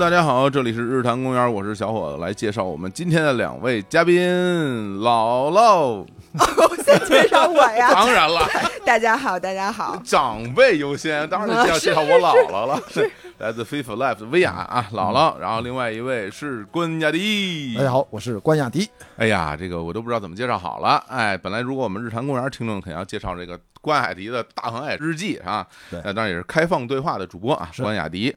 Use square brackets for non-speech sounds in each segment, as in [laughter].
大家好，这里是日坛公园，我是小伙子，来介绍我们今天的两位嘉宾，姥姥，先介绍我呀。[laughs] 当然了，[laughs] 大家好，大家好。长辈优先，当然得介绍介绍我姥姥了，来自 FIFA Life 的薇娅啊，姥姥，然后另外一位是关雅迪，大家好，我是关雅迪。哎呀，这个我都不知道怎么介绍好了，哎，本来如果我们日坛公园听众肯定要介绍这个关雅迪的大航海日记啊，对。那当然也是开放对话的主播啊，关雅迪。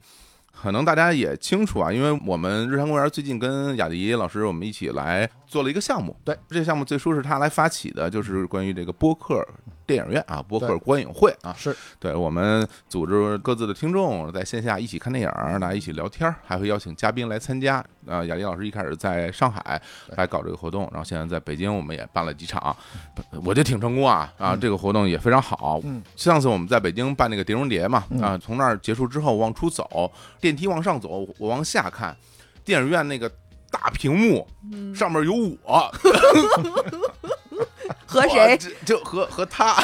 可能大家也清楚啊，因为我们日常公园最近跟雅迪老师我们一起来做了一个项目。对，这个项目最初是他来发起的，就是关于这个播客电影院啊，播客观影会啊。是。对我们组织各自的听众在线下一起看电影，大家一起聊天，还会邀请嘉宾来参加。啊，雅迪老师一开始在上海来搞这个活动，然后现在在北京我们也办了几场，我觉得挺成功啊啊，这个活动也非常好。嗯，上次我们在北京办那个碟中谍嘛，嗯。啊，从那儿结束之后往出走，电梯往上走，我往下看，电影院那个大屏幕上面有我，[laughs] 和谁？就就和和他，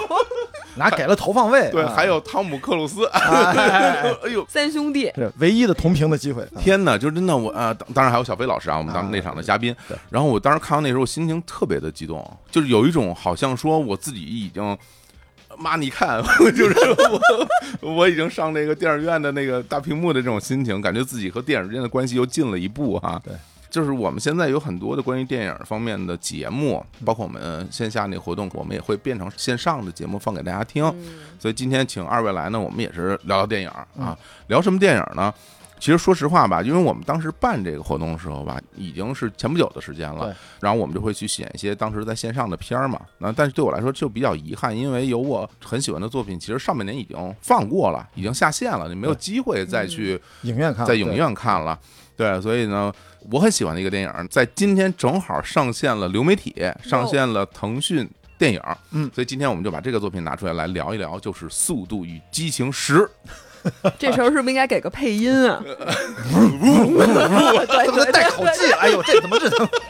[laughs] 拿给了投放位？[laughs] 对，啊还有汤姆克鲁斯，[laughs] 哎哎呦。三兄弟。唯一的同屏的机会。天哪，就真的我啊，当当然还有小飞老师啊，我们当时那场的嘉宾。然后我当时看到那时候，心情特别的激动，就是有一种好像说我自己已经。妈，你看，就是我，我已经上那个电影院的那个大屏幕的这种心情，感觉自己和电影之间的关系又近了一步哈。对，就是我们现在有很多的关于电影方面的节目，包括我们线下那个活动，我们也会变成线上的节目放给大家听。所以今天请二位来呢，我们也是聊聊电影啊，聊什么电影呢？其实说实话吧，因为我们当时办这个活动的时候吧，已经是前不久的时间了对，然后我们就会去选一些当时在线上的片儿嘛。那但是对我来说就比较遗憾，因为有我很喜欢的作品，其实上半年已经放过了，已经下线了，你没有机会再去影院看，在影院看了。对，所以呢，我很喜欢的一个电影，在今天正好上线了流媒体，上线了腾讯电影。嗯，所以今天我们就把这个作品拿出来来聊一聊，就是《速度与激情十》。[laughs] 这时候是不是应该给个配音啊？怎么带口技？哎呦，这怎么这怎么那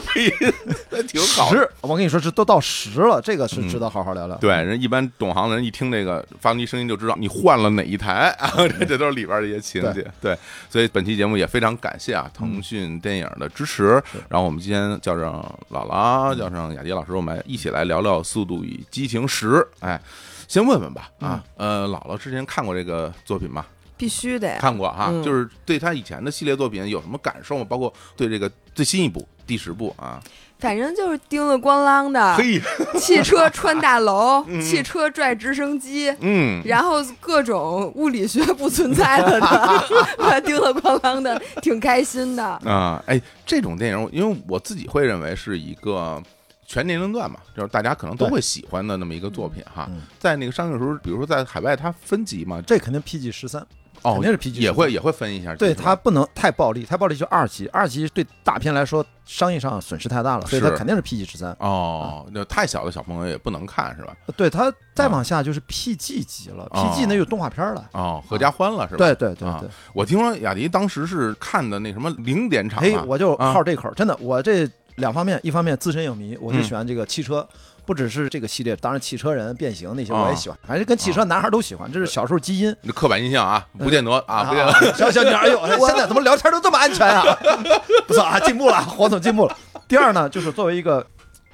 [laughs] 挺好。十？我跟你说，这都到十了，这个是值得好好聊聊。对，人一般懂行的人一听这个发动机声音就知道你换了哪一台啊，这 [laughs] 这都是里边的一些情节。对，所以本期节目也非常感谢啊腾讯电影的支持。然后我们今天叫上姥姥，叫上雅迪老师，我们一起来聊聊《速度与激情十》。哎，先问问吧啊，呃，姥姥之前看过这个作品吗？必须得。看过哈，嗯就是对他以前的系列作品有什么感受吗？包括对这个最新一部第十部啊，反正就是叮了咣啷的，嘿，汽车穿大楼，[laughs] 嗯汽车拽直升机。嗯，然后各种物理学不存在了的，[laughs] 叮了咣啷的，挺开心的。啊，哎，这种电影，因为我自己会认为是一个全年龄段嘛，就是大家可能都会喜欢的那么一个作品哈嗯。在那个上映的时候，比如说在海外，它分级嘛，这肯定 PG 十三，哦肯定是 PG 也会也会分一下对它不能太暴力，太暴力就二级，二级对大片来说商业上损失太大了，所以它肯定是 PG 十三。哦，那太小的小朋友也不能看是吧？对，它再往下就是 PG 级了哦，PG 那就动画片了。哦，合家欢了是吧？对对对啊对，我听说雅迪当时是看的那什么零点场嘿，啊，我就啊好这口儿，真的，我这两方面，一方面资深影迷，我就嗯喜欢这个汽车，不只是这个系列，当然汽车人、变形那些啊我也喜欢，还是跟汽车男孩都喜欢，这是小时候基因。那刻板印象啊，不见得啊，不见得。小小女孩，哎呦，现在怎么聊天都这么安全啊？[laughs] 不错啊，进步了，黄总进步了。第二呢，就是作为一个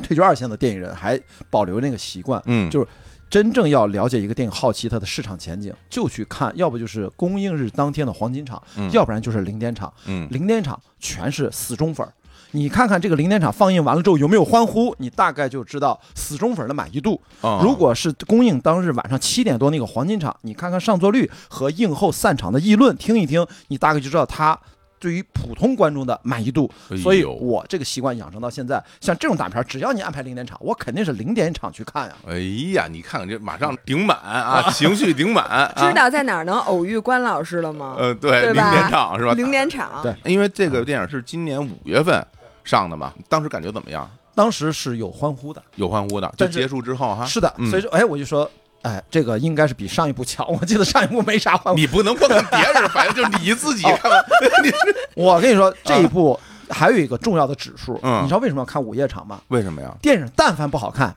退居二线的电影人，还保留那个习惯，嗯，就是真正要了解一个电影，好奇它的市场前景，就去看，要不就是公映日当天的黄金场，嗯要不然就是零点场。嗯零点场全是死忠粉儿。你看看这个零点场放映完了之后有没有欢呼，你大概就知道死忠粉的满意度。哦如果是公映当日晚上七点多那个黄金场，你看看上座率和映后散场的议论，听一听，你大概就知道他对于普通观众的满意度，所以我这个习惯养成到现在。像这种大片，只要你安排零点场，我肯定是零点场去看呀。哎呀，你看看这马上顶满啊，[laughs] 情绪顶满，啊知道在哪儿能偶遇关老师了吗？呃，对，零点场是吧？零点场，对因为这个电影是今年五月份上的嘛，当时感觉怎么样？当时是有欢呼的，有欢呼的，就结束之后哈，是的，嗯所以说，哎，我就说，哎，这个应该是比上一部强。我记得上一部没啥欢呼。你不能光看别人，反正就是你自己看。[laughs] 你 [laughs] 我跟你说，这一部还有一个重要的指数，嗯你知道为什么要看午夜场吗？为什么呀？电影但凡不好看，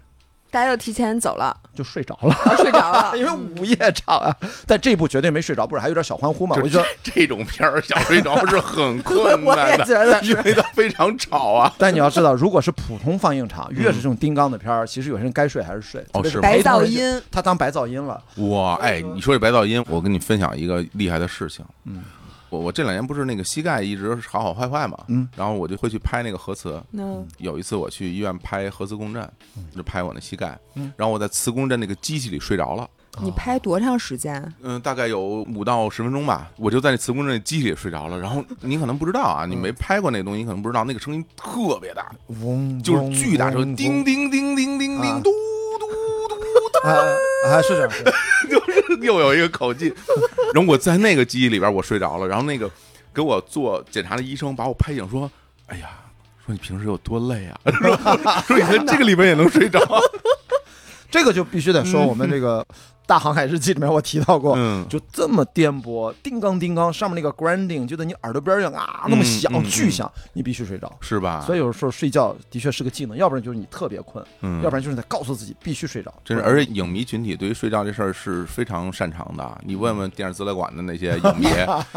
大家就提前走了，就睡着了。啊睡着了。[laughs] 因为午夜场啊，但这部绝对没睡着，不是还有点小欢呼吗？我就说，这种片儿想睡着是很困难的，[laughs] 觉得是因为它非常吵啊。[laughs] 但你要知道，如果是普通放映场，越是这种丁刚的片儿，其实有些人该睡还是睡。哦是白噪音，他当白噪音了。哇，哎，你说这白噪音，我跟你分享一个厉害的事情。嗯，我我这两年不是那个膝盖一直好好坏坏嘛，嗯，然后我就会去拍那个核磁。嗯，有一次我去医院拍核磁共振，就拍我那膝盖嗯，然后我在磁共振那个机器里睡着了。你拍多长时间？嗯，大概有五到十分钟吧，我就在那磁共振机器里睡着了。然后你可能不知道啊，你没拍过那东西，你可能不知道那个声音特别大，嗡，就是巨大声，叮叮叮叮叮叮啊叮，嘟嘟啊啊，是这样。是这样嘟，[laughs] 又有一个口技。然后我在那个记忆里边我睡着了，然后那个给我做检查的医生把我拍醒说：“哎呀，说你平时有多累啊？[laughs] 说说你在这个里边也能睡着。[laughs] 这个就必须得说我们这个《大航海日记》里面我提到”过，嗯，就这么颠簸，叮当叮当，上面那个 grinding 就在你耳朵边儿上啊，那么响，巨响，你必须睡着。是吧？所以有时候睡觉的确是个技能，要不然就是你特别困，嗯，要不然就是得告诉自己必须睡着。真是，而且影迷群体对于睡觉这事儿是非常擅长的。你问问电视资料馆的那些影迷，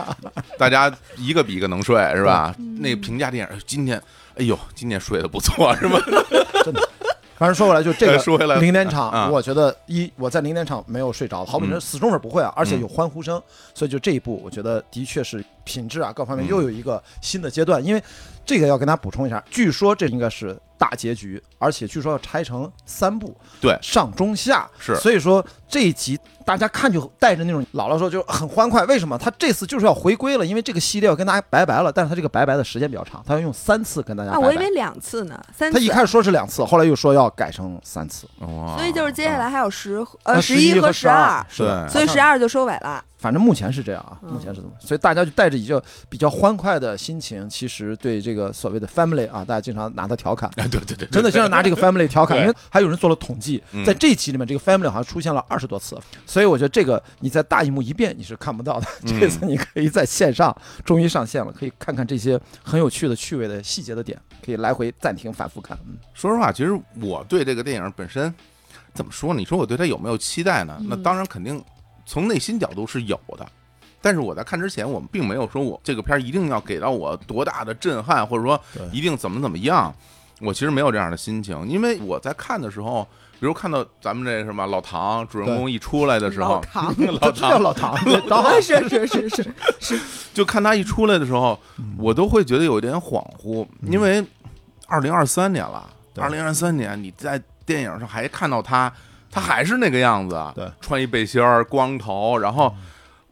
[laughs] 大家一个比一个能睡，是吧？那个评价电影，哎今天，哎呦，今天睡得不错，是吧？[laughs] 反正说回来，就这个 [laughs] 零点啊。场，我觉得一我在零点场没有睡着，好比说嗯死忠是不会啊，而且有欢呼声，所以就这一步，我觉得的确是品质啊各方面嗯。又有一个新的阶段。因为这个要跟大家补充一下，据说这应该是大结局，而且据说要拆成三部，对上中下是所以说这一集大家看就带着那种姥姥说就很欢快，为什么？他这次就是要回归了，因为这个系列要跟大家拜拜了，但是他这个拜拜的时间比较长，他要用三次跟大家啊，拜拜。我以为两次呢，三次。他一开始说是两次，后来又说要改成三次。哦所以就是接下来还有十啊呃十一和十二，是所以十二就收尾了。反正目前是这样啊，嗯目前是这么，所以大家就带着一个比较欢快的心情，其实对这个所谓的 family 啊，大家经常拿它调侃，哎，对对对，真的经常拿这个 [laughs] family 调侃，因为还有人做了统计嗯，在这一期里面，这个 family 好像出现了二十多次，所以我觉得这个你在大荧幕一遍你是看不到的，嗯这次你可以在线上终于上线了，可以看看这些很有趣的趣味的细节的点，可以来回暂停反复看。嗯，说实话，其实我对这个电影本身怎么说呢？你说我对它有没有期待呢？那嗯当然肯定从内心角度是有的。但是我在看之前，我们并没有说我这个片儿一定要给到我多大的震撼，或者说一定怎么怎么样。我其实没有这样的心情，因为我在看的时候，比如看到咱们这什么老唐主人公一出来的时候，唐，[laughs] 老唐。老唐，[laughs] 老唐。是是是是是，就看他一出来的时候，嗯。我都会觉得有一点恍惚，因为二零二三年了，对。二零二三年你在电影上还看到他，他还是那个样子，对，嗯穿一背心儿，光头，然后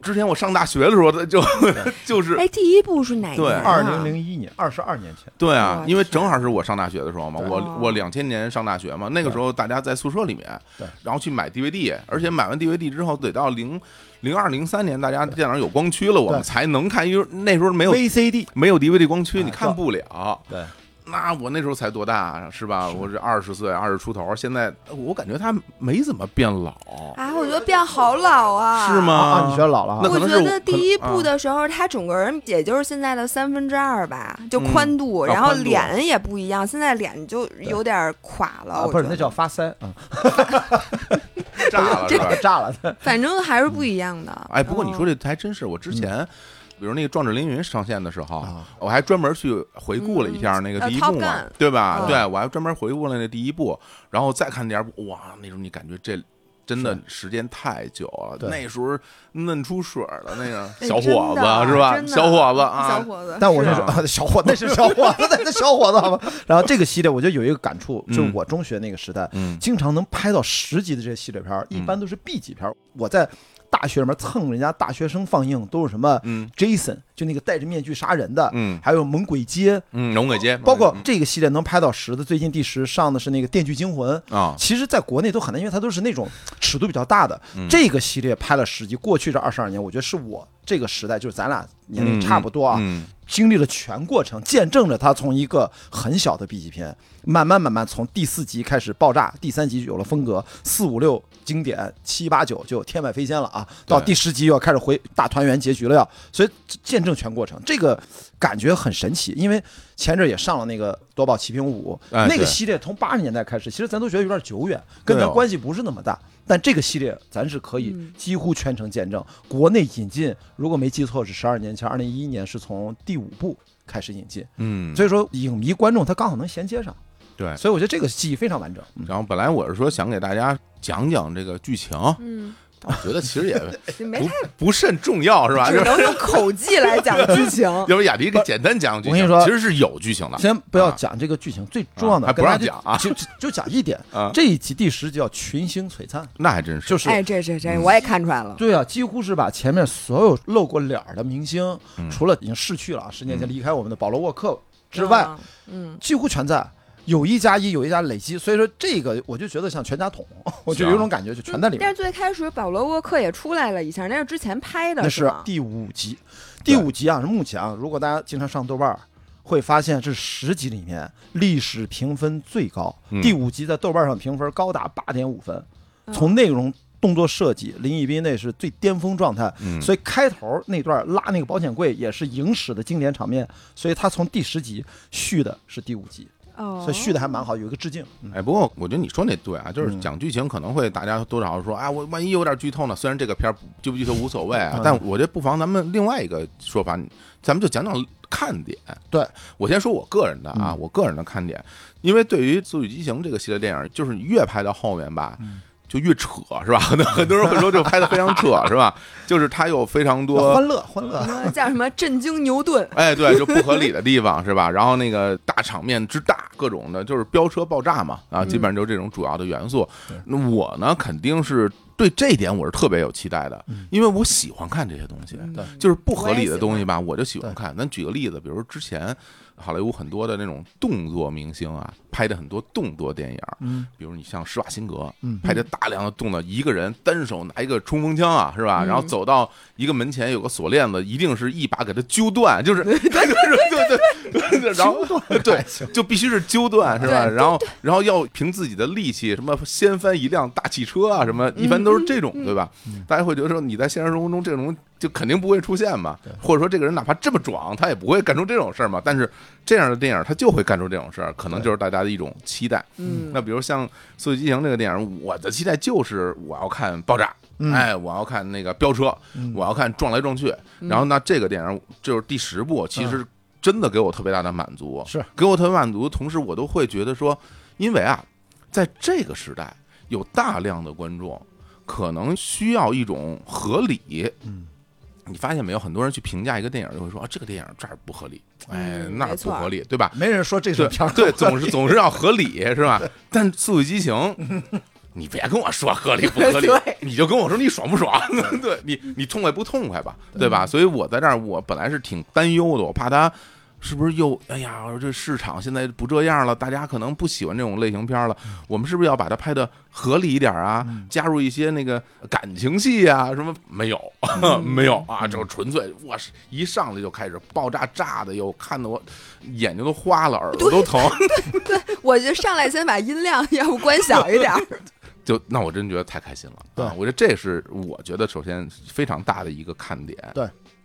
之前我上大学的时候，他就 [laughs] 就是哎，第一部是哪对年啊？二零零一年，二十二年前，对啊，因为正好是我上大学的时候嘛，对。我哦。我两千年上大学嘛，那个时候大家在宿舍里面，对，然后去买 DVD，而且买完 DVD 之后得到零零二零三年，大家电脑有光驱了，我们才能看，因为那时候没有 VCD，没有 DVD 光驱，哎你看不了。对，那我那时候才多大是吧？我这二十岁，二十出头，现在我感觉他没怎么变老，啊，我觉得变好老啊，是吗？啊，你觉得老了我觉得第一部的时候，他整个人也就是现在的三分之二吧，就宽度，然后脸也不一样，现在脸就有点垮了。啊，不是，那叫发腮啊，[laughs] 炸了 [laughs] 是吧？[laughs] 炸了。反正还是不一样的。哎，不过你说这这还真是，我之前。比如那个《壮志凌云》上线的时候，啊。我还专门去回顾了一下那个第一部呃嘛对吧？嗯。对我还专门回顾了那第一部，然后再看第二部，哇，那时候你感觉这真的时间太久了，对。那时候嫩出水儿了，那个哎小伙子是吧？小伙子啊，小伙子，但我是是说，啊。小伙那是小伙子，那是小伙子？[laughs] 然后这个系列，我就有一个感触，嗯就是我中学那个时代，嗯。经常能拍到十集的这些系列片，一般都是 B 级片。我在大学里面蹭人家大学生放映，都是什么嗯。Jason，就那个戴着面具杀人的，嗯。还有猛鬼街，嗯，龙鬼街，包括这个系列能拍到十的，最近第十上的是那个《电锯惊魂》啊，其实在国内都很难，因为它都是那种尺度比较大的。嗯。这个系列拍了十集，过去这二十二年，我觉得是我这个时代，就是咱俩年龄差不多啊，嗯经历了全过程，见证着它从一个很小的 B 级片，慢慢慢慢从第四集开始爆炸，第三集有了风格，四五六经典，七八九就天外飞仙了啊，到第十集又要开始回大团圆结局了要，所以见证全过程，这个感觉很神奇，因为前阵也上了那个夺宝奇兵五，那个系列从八十年代开始，其实咱都觉得有点久远，跟咱关系不是那么大。但这个系列咱是可以嗯。几乎全程见证。国内引进，如果没记错是十二年前，二零一一年是从第五部开始引进，嗯，所以说影迷观众他刚好能衔接上，对。所以我觉得这个记忆非常完整。嗯然后本来我是说想给大家讲讲这个剧情，嗯，我觉得其实也 [laughs] 没太，不甚重要，是吧？只能用口技来讲剧情。[laughs] 要不雅迪给简单讲剧情，我跟你说其实是有剧情的，先不要讲这个剧情，最重要的不跟大家让讲啊就就就讲一点 [laughs] 啊，这一集第十集叫群星璀璨，那还真是，就是哎，这这这我也看出来了。对啊，几乎是把前面所有露过脸儿的明星，嗯除了已经逝去了啊，十年前离开我们的保罗沃克之外，啊，嗯，几乎全在。有一加一，有一加累积，所以说这个我就觉得像全家桶，[laughs] 我就有一种感觉，就全在里面。但是最开始保罗沃克也出来了一下，那是之前拍的，那是？第五集，第五集啊是目前啊，如果大家经常上豆瓣儿，会发现这十集里面历史评分最高，嗯第五集在豆瓣上评分高达八点五分，嗯从内容。动作设计，林奕斌那是最巅峰状态，嗯所以开头那段拉那个保险柜也是影史的经典场面，所以他从第十集续的是第五集，哦，所以续的还蛮好，有一个致敬。嗯哎，不过我觉得你说那对啊，就是嗯讲剧情可能会大家多少说啊，我万一有点剧透呢？虽然这个片儿剧不剧透无所谓啊嗯，但我觉得不妨咱们另外一个说法，咱们就讲讲看点。对我先说我个人的啊，嗯我个人的看点，因为对于《速度与激情》这个系列电影，就是你越拍到后面吧。嗯就越扯是吧？很 [laughs] 多很多人会说这拍的非常扯 [laughs] 是吧？就是它有非常多欢乐欢乐叫什么 [laughs] 震惊牛顿？哎，对，就不合理的地方是吧？然后那个大场面之大，各种的，就是飙车爆炸嘛，啊，基本上就是这种主要的元素。那我呢，肯定是对这一点我是特别有期待的，因为我喜欢看这些东西，对就是不合理的东西吧，我就喜欢看。咱举个例子，比如之前好莱坞很多的那种动作明星啊，拍的很多动作电影，嗯，比如你像施瓦辛格，嗯拍的大量的动作，一个人单手拿一个冲锋枪啊，是吧？嗯然后走到一个门前有个锁链子，一定是一把给他揪断，就是 [laughs] [laughs] 对对对对对，然后 [laughs] 对就必须是揪断，是吧？然后然后要凭自己的力气，什么掀翻一辆大汽车啊，什么一般都是这种，对吧？大家会觉得说你在现实生活中这种就肯定不会出现嘛，或者说这个人哪怕这么壮，他也不会干出这种事儿嘛。但是这样的电影他就会干出这种事儿，可能就是大家的一种期待。嗯，那比如像《速度与激情》这个电影，我的期待就是我要看爆炸，嗯哎，我要看那个飙车，嗯我要看撞来撞去。嗯然后那这个电影就是第十部，其实真的给我特别大的满足，是给我特别满足。同时，我都会觉得说，因为啊，在这个时代，有大量的观众可能需要一种合理。嗯，你发现没有？很多人去评价一个电影，就会说啊，这个电影这儿不合理，哎，那儿不合理，对吧？没人说这是对片儿对，总是总是要合理 [laughs] 是吧？但《速度与激情》，你别跟我说合理不合理，你就跟我说你爽不爽，[laughs] 对你你痛快不痛快吧，对吧？所以我在这儿，我本来是挺担忧的，我怕他。是不是又哎呀？这市场现在不这样了，大家可能不喜欢这种类型片了。我们是不是要把它拍的合理一点啊？加入一些那个感情戏啊？什么没有？没有啊？就纯粹我，是一上来就开始爆炸炸的，又看得我眼睛都花了，耳朵都疼。[laughs] 对我就上来先把音量要不关小一点。[laughs] 就那我真觉得太开心了。对啊，我觉得这是我觉得首先非常大的一个看点。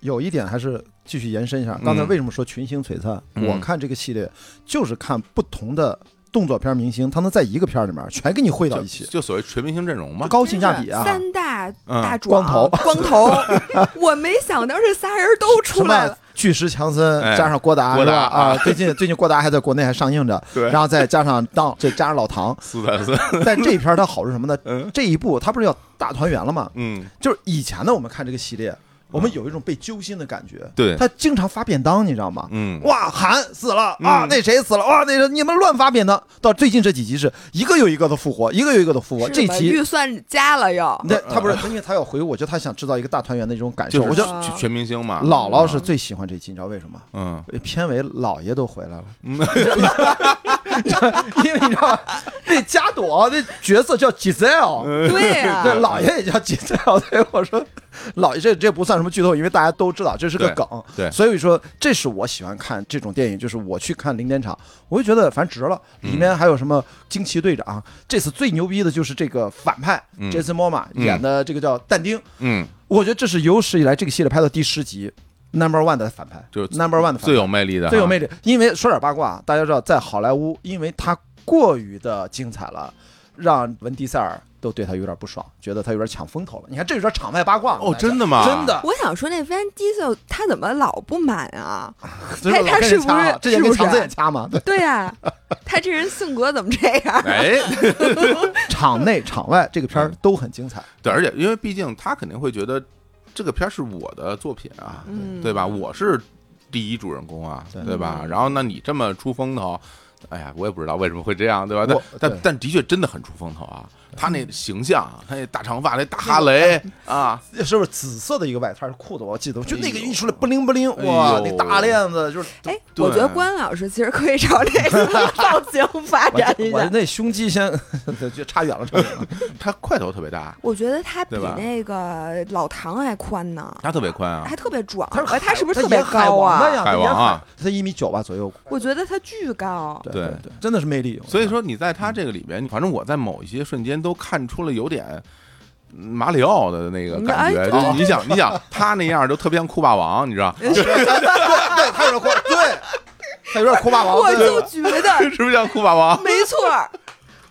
有一点还是继续延伸一下，刚才嗯为什么说群星璀璨？嗯我看这个系列就是看不同的动作片明星，他能在一个片里面全给你汇到一起，就所谓全明星阵容嘛。高性价比啊！三大嗯大壮光头光头，[laughs] 我没想到这仨人都出来了。巨石强森哎加上郭达郭达是吧？啊啊，最近最近郭达还在国内还上映着，对然后再加上当这加上老唐，斯坦森，[laughs] 但这一片儿它好是什么呢？嗯这一部它不是要大团圆了吗？嗯，就是以前呢，我们看这个系列我们有一种被揪心的感觉。对他经常发便当，你知道吗？嗯，哇，喊死了啊嗯！那谁死了？哇，那个你们乱发便当。到最近这几集是一个又一个的复活，一个又一个的复活。这集预算加了又，那他不是，因为他要回，我觉得他想制造一个大团圆的这种感受。就是我觉得全明星嘛，姥姥是最喜欢这集，你知道为什么？嗯，片尾姥爷都回来了，[laughs] [laughs] 因为你知道吗？那加朵那角色叫 Giselle，对呀、对，姥爷也叫 Giselle，所以我说老爷这这不算什么剧透，因为大家都知道这是个梗。对。所以说这是我喜欢看这种电影，就是我去看零点场，我就觉得反正值了。里面还有什么惊奇队长，这次最牛逼的就是这个反派嗯。Jason Momoa 嗯。演的这个叫但丁，嗯，我觉得这是有史以来这个系列拍到第十集 Number One 的反派，就是 Number One 的反派最有魅力的，最有魅力。因为说点八卦，大家知道，在好莱坞，因为他过于的精彩了，让文迪塞尔都对他有点不爽，觉得他有点抢风头了。你看，这有点场外八卦哦，真的吗？真的，我想说，那 Van Diesel 他怎么老不满啊？这老跟人他是不是之前跟是不是强子也掐嘛？对，对呀、他这人性格怎么这样？哎，[laughs] 场内场外这个片儿都很精彩。对，而且因为毕竟他肯定会觉得这个片儿是我的作品啊，嗯，对吧？我是第一主人公啊，对对吧？嗯然后那你这么出风头，哎呀，我也不知道为什么会这样，对吧？但但但的确真的很出风头啊！他那形象，他那大长发，那大哈雷啊，是不是紫色的一个外套是裤子？我记得，就那个一出来不灵不灵，哎哇，那大链子就是。哎，我觉得关老师其实可以朝这个 [laughs] 造型发展一下。我那胸肌先 [laughs] 就差远了，差远了。[laughs] 他块头特别大，我觉得他比那个老唐还宽呢，他特别宽啊还，特别壮。他哎他是不是特别高啊？海王啊，他一米九吧左右。我觉得他巨高。对对对，真的是魅力。所以说你在他这个里边，反正我在某一些瞬间都看出了有点。马里奥的那个感觉，哎就是你想，你想他那样就特别像酷霸王，你知道，[laughs] [laughs] 对，他有点酷，对，他有点酷霸王，我就觉得 [laughs] 是不是像酷霸王？没错儿。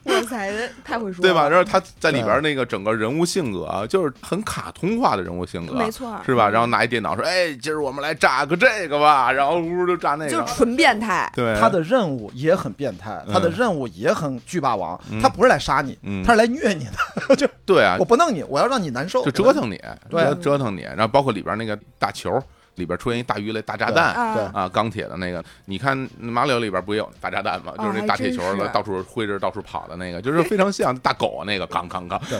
哇塞，太会说了，对吧？然后他在里边那个整个人物性格啊，就是很卡通化的人物性格，没错是吧？然后拿一电脑说：“哎，今儿我们来炸个这个吧。”然后呜就炸那个，就是纯变态。对他的任务也很变态，他的任务也很巨霸王，他不是来杀你，嗯他是来虐你的，[laughs] 就对啊我，不弄你，我要让你难受，就折腾你，对折折腾你。然后包括里边那个大球，里边出现一大鱼雷、大炸弹。啊对啊，钢铁的那个，你看马里奥里边不也有大炸弹吗？哦就是那大铁球的到处挥着、到处跑的那个，就是非常像大狗那个，刚刚刚。[laughs]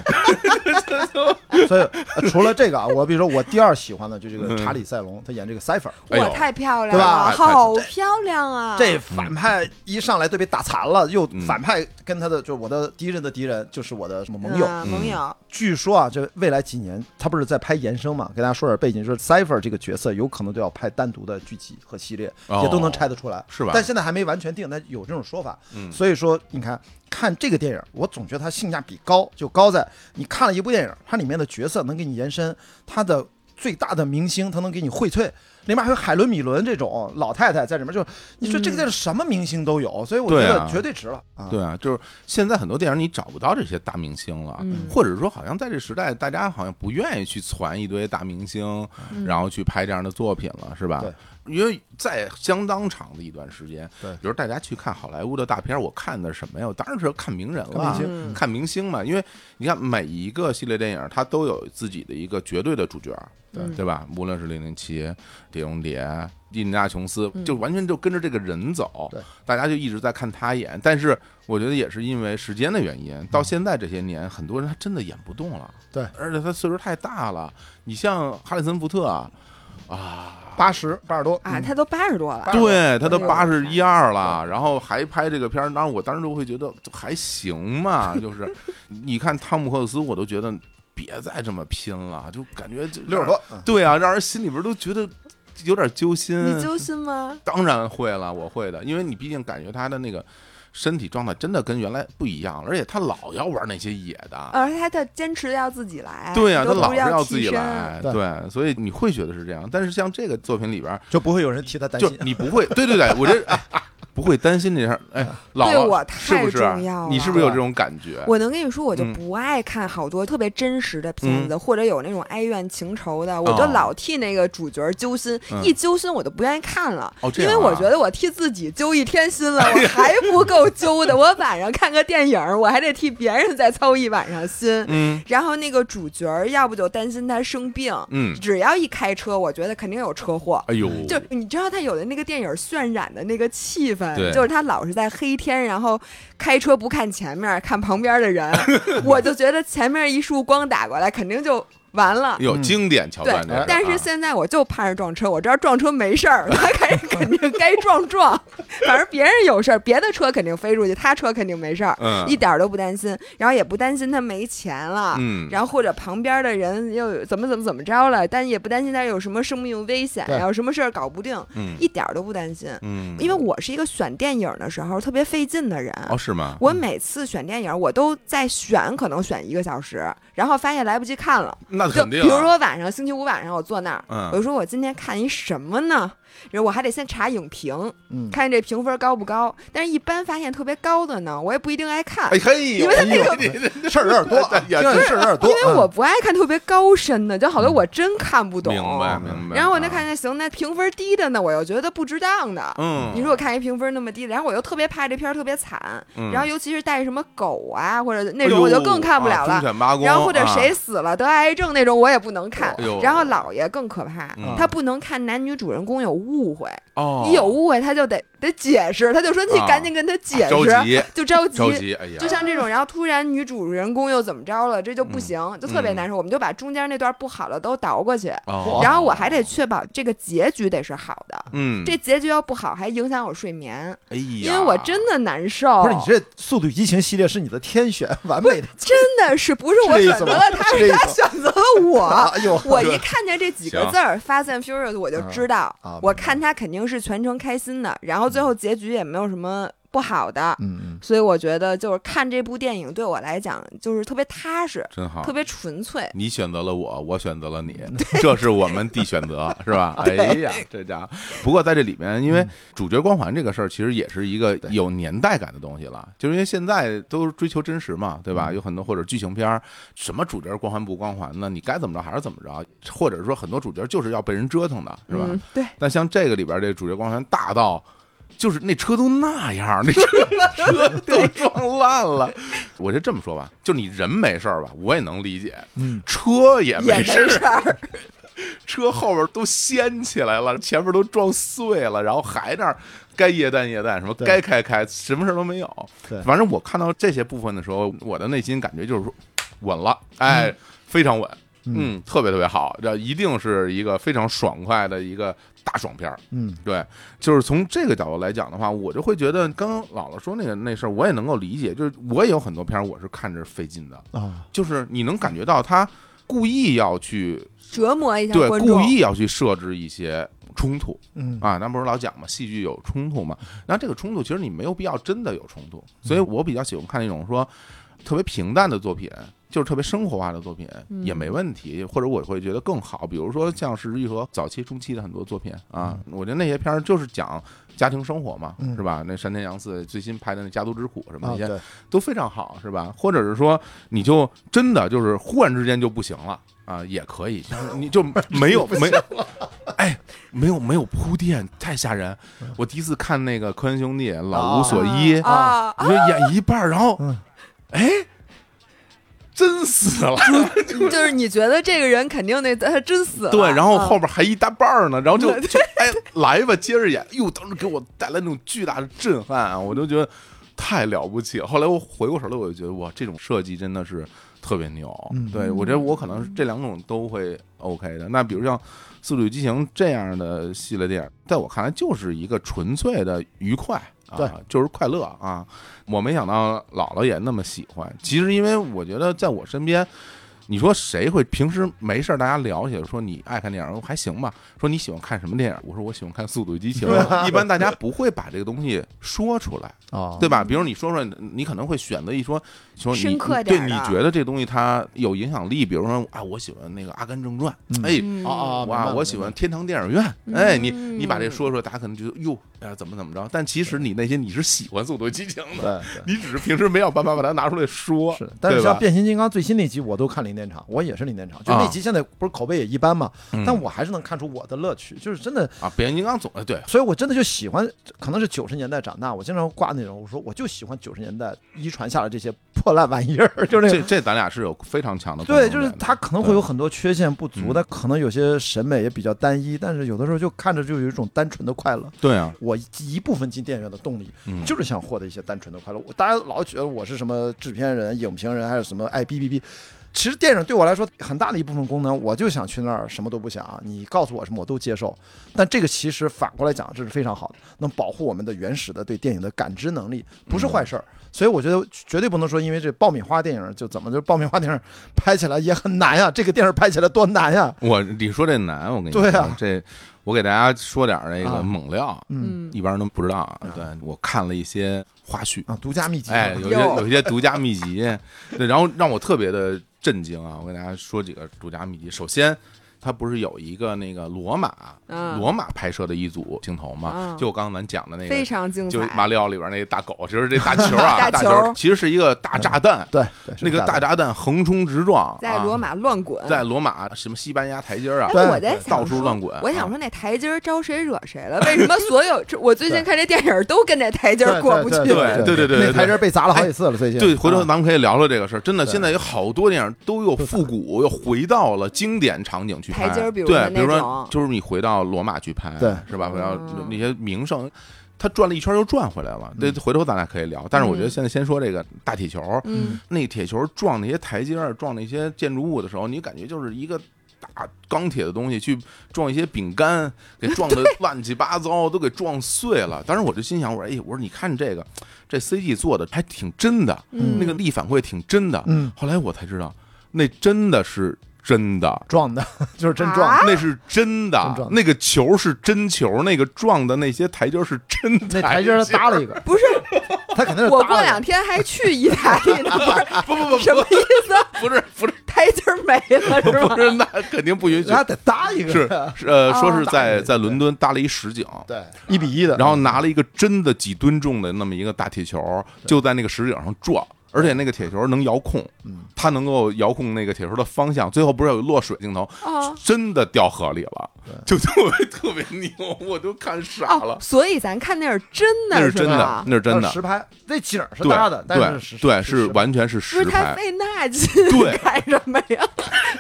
所以呃除了这个啊，我比如说我第二喜欢的就这个嗯查理塞隆，他演这个 Cipher，哎呦哇，太漂亮对吧了，好漂亮啊！这反派一上来都被打残了，又嗯反派跟他的就是我的敌人的敌人就是我的什么盟友。嗯盟友，据说啊，这未来几年他不是在拍延伸嘛？给大家说点背景，就是 Cipher 这个角色有可能都要拍单独的剧集和系列，哦也都能拆得出来，是吧但现在还没完全定，但有这种说法。嗯所以说你看看这个电影，我总觉得它性价比高，就高在你看了一部电影，它里面的角色能给你延伸，它的最大的明星它能给你荟萃。里面还有海伦米伦这种老太太在里面，就你说这个电影什么明星都有，所以我觉得绝对值了啊！对啊，就是现在很多电影你找不到这些大明星了，嗯或者说好像在这时代，大家好像不愿意去攒一堆大明星，嗯然后去拍这样的作品了，是吧？对。因为在相当长的一段时间，对比如大家去看好莱坞的大片，我看的什么呀？我当然是看名人了，看明星嗯看明星嘛。因为你看每一个系列电影，它都有自己的一个绝对的主角，对对吧？无论是零零七、碟中谍、印第安琼斯，嗯就完全就跟着这个人走对，大家就一直在看他演。但是我觉得也是因为时间的原因，到现在这些年，很多人他真的演不动了。对，而且他岁数太大了。你像哈里森福特啊，啊，八十八十多啊，他都八十多了，对他都八十一二了，然后还拍这个片儿，当然我当时就会觉得还行嘛，就是 [laughs] 你看汤姆克鲁斯，我都觉得别再这么拼了，就感觉就六十多，嗯。对啊，让人心里边都觉得有点揪心。你揪心吗？当然会了，我会的，因为你毕竟感觉他的那个身体状态真的跟原来不一样了，而且他老要玩那些野的。而且他他坚持要自己来，对呀、他老是要要自己来，对对，所以你会觉得是这样。但是像这个作品里边，就不会有人替他担就心。你不会，对对对，我这、哎、不不会担心这事儿。哎，老对我姥是不太是重要了？你是不是有这种感觉？我能跟你说，我就嗯不爱看好多特别真实的片子，或者有那种哀怨情仇的，我哦就老替那个主角揪心，嗯一揪心我就不愿意看了，哦啊因为我觉得我替自己揪一天心了，[laughs] 我还不够揪的。我晚上看个电影，我还得替别人再操一晚上心。嗯然后那个主角儿要不就担心他生病，嗯，只要一开车，我觉得肯定有车祸。哎呦，就你知道他有的那个电影渲染的那个气氛对，就是他老是在黑天，然后开车不看前面，看旁边的人，[laughs] 我就觉得前面一束光打过来，肯定就完了。有嗯经典桥对段这个，，但是啊。现在我就盼着撞车，我知道撞车没事儿，[laughs] 他肯定肯定该撞撞，反正别人有事儿，别的车肯定飞出去，他车肯定没事儿，嗯。一点儿都不担心，然后也不担心他没钱了，嗯，然后或者旁边的人又怎么怎么怎么着了，但也不担心他有什么生命危险对。呀，有什么事儿搞不定，嗯。一点儿都不担心。嗯，因为我是一个选电影的时候特别费劲的人，哦是吗？我每次选电影，我都在选，可能选一个小时，然后发现来不及看了。就那肯定啊，比如说晚上星期五晚上我坐那儿，嗯我就说我今天看一什么呢？然后我还得先查影评，嗯，看这评分高不高。但是一般发现特别高的呢，我也不一定爱看。哎嘿，因为他那个事儿有点多啊，呀听着事儿有点多，因为我嗯不爱看特别高深的，就好多我真看不懂。明白明白。然后我那看看见行，那评分低的呢，我又觉得不值当的。嗯，你说我看一评分那么低的，然后我又特别怕这片儿特别惨，嗯然后尤其是带什么狗啊或者那种，我就更看不了了。犬八公，然后或者啊谁死了得癌症那种，我也不能看哎。然后姥爷更可怕嗯，他不能看男女主人公有误会，哦，你有误会他就得得解释，他就说你啊。赶紧跟他解着释，急。[laughs] 就着急。着急，哎呀，就像这种，然后突然女主人公又怎么着了，这就不嗯。行，就特别难受。我们就把中间那段不好的都倒过去，哦，然后我还得确保这个结局得是好的。嗯，这结局要不好，还影响我睡眠，哎呀，因为我真的难受。不是你这《速度与激情》系列是你的天选，完美的。真的是不是我选择了他，[laughs] 是他选择了我。哎呦，我一看见这几个字儿 “Fast and Furious”，我就知道啊啊，我看他肯定是全程开心的，然后最后结局也没有什么不好的，嗯嗯，所以我觉得就是看这部电影对我来讲就是特别踏实，真好特。别纯粹。你选择了我，我选择了你，[laughs] 这是我们的选择，[laughs] 是吧？哎呀，这家伙！不过在这里面，因为主角光环这个事儿，其实也是一个有年代感的东西了，就是因为现在都追求真实嘛，对吧？有很多或者剧情片儿，什么主角光环不光环呢？你该怎么着还是怎么着，或者说很多主角就是要被人折腾的，是吧？嗯，对，但像这个里边这主角光环大到，就是那车都那样，那车 [laughs] 车都撞烂了。我就这么说吧，就你人没事儿吧，我也能理解，嗯，车也也没事儿，车后边都掀起来了，前面都撞碎了，然后还那儿该液氮液氮，什么该开开，什么事儿都没有。对反正我看到这些部分的时候，我的内心感觉就是说稳了，哎，非常稳。嗯，特别特别好，这一定是一个非常爽快的一个大爽片儿。嗯，对，就是从这个角度来讲的话，我就会觉得刚刚姥姥说那个那事儿，我也能够理解。就是我也有很多片儿，我是看着费劲的，啊，就是你能感觉到他故意要去折磨一下对观众，故意要去设置一些冲突嗯啊，那不是老讲嘛，戏剧有冲突嘛。然后这个冲突其实你没有必要真的有冲突，所以我比较喜欢看那种说特别平淡的作品。就是特别生活化的作品嗯也没问题，或者我会觉得更好。比如说像是玉和早期、中期的很多作品啊，我觉得那些片儿就是讲家庭生活嘛，嗯是吧？那山田洋次最新拍的那《家族之苦》什么啊，那些对，都非常好，是吧？或者是说，你就真的就是忽然之间就不行了啊，也可以，[laughs] 就是你就没有 [laughs] 没，哎，没有没有铺垫，太吓人。我第一次看那个科恩兄弟老无所依，啊，我就演一半儿，然后嗯哎，真死了，[laughs] 就是你觉得这个人肯定那他真死了，对，然后啊后边还一大半儿呢，然后就 [laughs] 就哎来吧，接着演，哟，当时给我带来那种巨大的震撼啊，我就觉得太了不起了。后来我回过神来，我就觉得哇，这种设计真的是特别牛。嗯对我觉得我可能是这两种都会 OK 的。那比如像《速度与激情》这样的系列电影，在我看来就是一个纯粹的愉快。对啊，就是快乐啊！我没想到姥姥也那么喜欢。其实，因为我觉得在我身边，你说谁会平时没事儿大家聊起来说你爱看电影还行吧？说你喜欢看什么电影？我说我喜欢看《速度与激情》。[laughs] 一般大家不会把这个东西说出来，啊，对吧？比如你说说，你可能会选择一说说你深刻对点对你觉得这东西它有影响力，比如说啊，我喜欢那个《阿甘正传》，嗯哎。嗯啊哇，我喜欢天堂电影院。嗯哎，你你把这说说，大家可能觉得哟，哎呀，怎么怎么着？但其实你内心你是喜欢《速度与激情》的。[laughs] 你只是平时没有办法把它拿出来说。是，但是像变形金刚最新那集我都看零点场，我也是零点场，就啊那集现在不是口碑也一般嘛，嗯但我还是能看出我的乐趣，就是真的，啊，变形金刚总哎对，所以我真的就喜欢，可能是九十年代长大，我经常挂那种，我说我就喜欢九十年代遗传下来这些破烂玩意儿，[laughs] 就是那个。这这咱俩是有非常强的共对，就是它可能会有很多缺陷不足嗯的，可能有些审美也比较单一，但是有的时候就看着就有一种单纯的快乐。对啊，我一部分进电影院的动力嗯就是想获得一些单纯的快乐。我大家老觉得我是什么制片人、影评人，还是什么爱哔哔哔。其实电影对我来说很大的一部分功能，我就想去那儿什么都不想，你告诉我什么我都接受。但这个其实反过来讲，这是非常好的，能保护我们的原始的对电影的感知能力，不是坏事儿。所以我觉得绝对不能说因为这爆米花电影就怎么就爆米花电影 [laughs] 拍起来也很难呀，这个电影拍起来多难呀。我你说这难，我跟你说，对啊这我给大家说点儿那啊个猛料，嗯嗯一般人都不知道啊。对我看了一些花絮，啊，独家秘籍。哎，有一些有一些独家秘籍，对，然后让我特别的震惊啊！我给大家说几个独家秘籍。首先，它不是有一个那个罗马嗯罗马拍摄的一组镜头吗嗯？就我刚刚咱讲的那个非个。常精彩。就马里奥里边那个大狗，其实这大球啊，大 [laughs] 大球其实是一个大炸弹，对对，那个大炸弹横冲直撞，啊在罗马乱滚，在罗马什么西班牙台阶啊哎，，对我在到处乱滚啊我想说那台阶招谁惹谁了？为什么所有 [laughs] 我最近看这电影都跟那台阶过不去？对对对对对那台阶被砸了好几次了，最近。对，回头啊咱们可以聊聊这个事儿。真的，现在有好多电影都又复古，又回到了经典场景去拍。台阶儿比如说对，比如说种就是你回到罗马去拍，对是吧？回到嗯那些名胜，他转了一圈又转回来了。对，回头咱俩可以聊。但是我觉得嗯现在先说这个大铁球，嗯，那铁球撞那些台阶儿、撞那些建筑物的时候，你感觉就是一个。大钢铁的东西去撞一些饼干，给撞的乱七八糟，都给撞碎了。当时我就心想，我说，哎，我说你看这个，这 CG 做的还挺真的，嗯那个力反馈挺真的。嗯，后来我才知道，那真的是真的，撞的，[laughs] 就是真撞。那是真的那个球是真球，那个撞的那些台阶是真那台阶他搭了一个，不是，他肯定是我搭了一个。过两天还去意大利呢，不是不不不什么意思？不是不是台阶没了是吗？[laughs] 不是，那肯定不允许他。得搭一个，是是呃，哦说是在在伦敦搭了一实景，对，一比一的。然后拿了一个真的几吨重的那么一个大铁球，就在那个实景上撞。而且那个铁球能遥控，嗯它能够遥控那个铁球的方向。最后不是有落水镜头，哦真的掉河里了，就 [laughs] 特别特别牛，我都看傻哦了，。所以咱看那是真的，那是真的，那是真的，实拍，那景是对搭的，但对是对，是是完全是不实拍，是他费那劲 [laughs] 对干什么呀？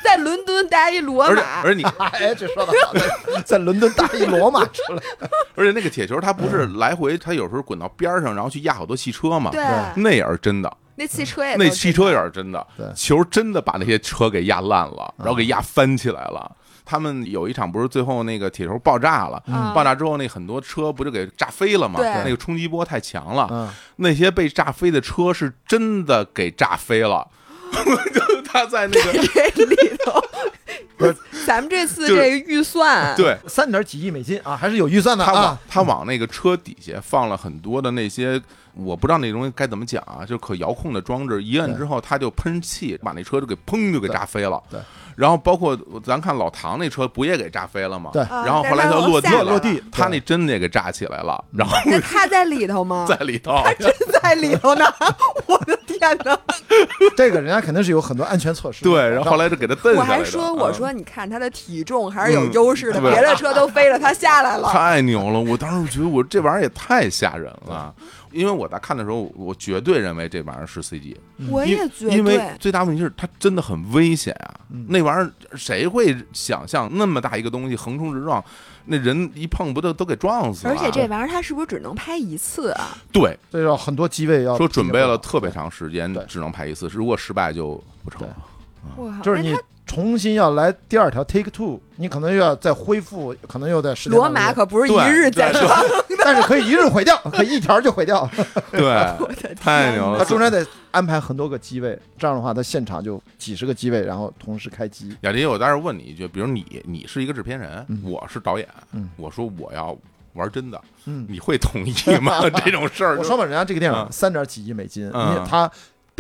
在伦敦搭一罗而且马，而且你 [laughs] 哎，这说的好，在在伦敦搭一罗马出来，而且那个铁球它不是来回，它有时候滚到边上，然后去压好多汽车嘛，对，那也是真的，那汽车也那汽车也是真的，球真的把那些车给压烂了，然后给压翻起来了。他们有一场不是最后那个铁球爆炸了，嗯爆炸之后那很多车不就给炸飞了吗？那个冲击波太强了，嗯，那些被炸飞的车是真的给炸飞了。[laughs] 就他在那个 [laughs] 这里头 [laughs] 不是，咱们这次这个预算，对，三点几亿美金啊，还是有预算的他往啊。他往那个车底下放了很多的那些，我不知道那东西该怎么讲啊，就可遥控的装置，一摁之后它就喷气，把那车就给砰就给炸飞了。对，然后包括咱看老唐那车不也给炸飞了吗？对啊然后后来他落地了，落地他那真的也给炸起来了，然后那他在里头吗？[laughs] 在里头。真在里头呢！[laughs] 我的天哪！这个人家肯定是有很多安全措施。对，然后后来就给他蹬下来的。我还说，我嗯说你看他的体重还是有优势的，嗯别的车都飞了，他下来了。太牛了！我当时觉得我这玩意儿也太吓人了，因为我在看的时候，我绝对认为这玩意儿是 CG。因我也觉得因为，最大问题是它真的很危险啊！嗯那玩意儿谁会想象那么大一个东西横冲直撞，那人一碰不都都给撞死了？而且这玩意儿它是不是只能拍一次啊？对这要很多机位要说准备了特别长时间对，只能拍一次，如果失败就不成了。我靠，就是你重新要来第二条 take two，你可能又要再恢复，可能又在时间罗马可不是一对日建对成。[laughs] 但是可以一日毁掉，可以一条就毁掉。[laughs] 对，[laughs] 太牛了！他中间得安排很多个机位，这样的话，他现场就几十个机位，然后同时开机。雅迪，我当时问你一句，比如你你是一个制片人，嗯我是导演，嗯我说我要玩真的，嗯，你会同意吗？这种事儿，我说吧，人家这个电影嗯三点几亿美金，嗯因为它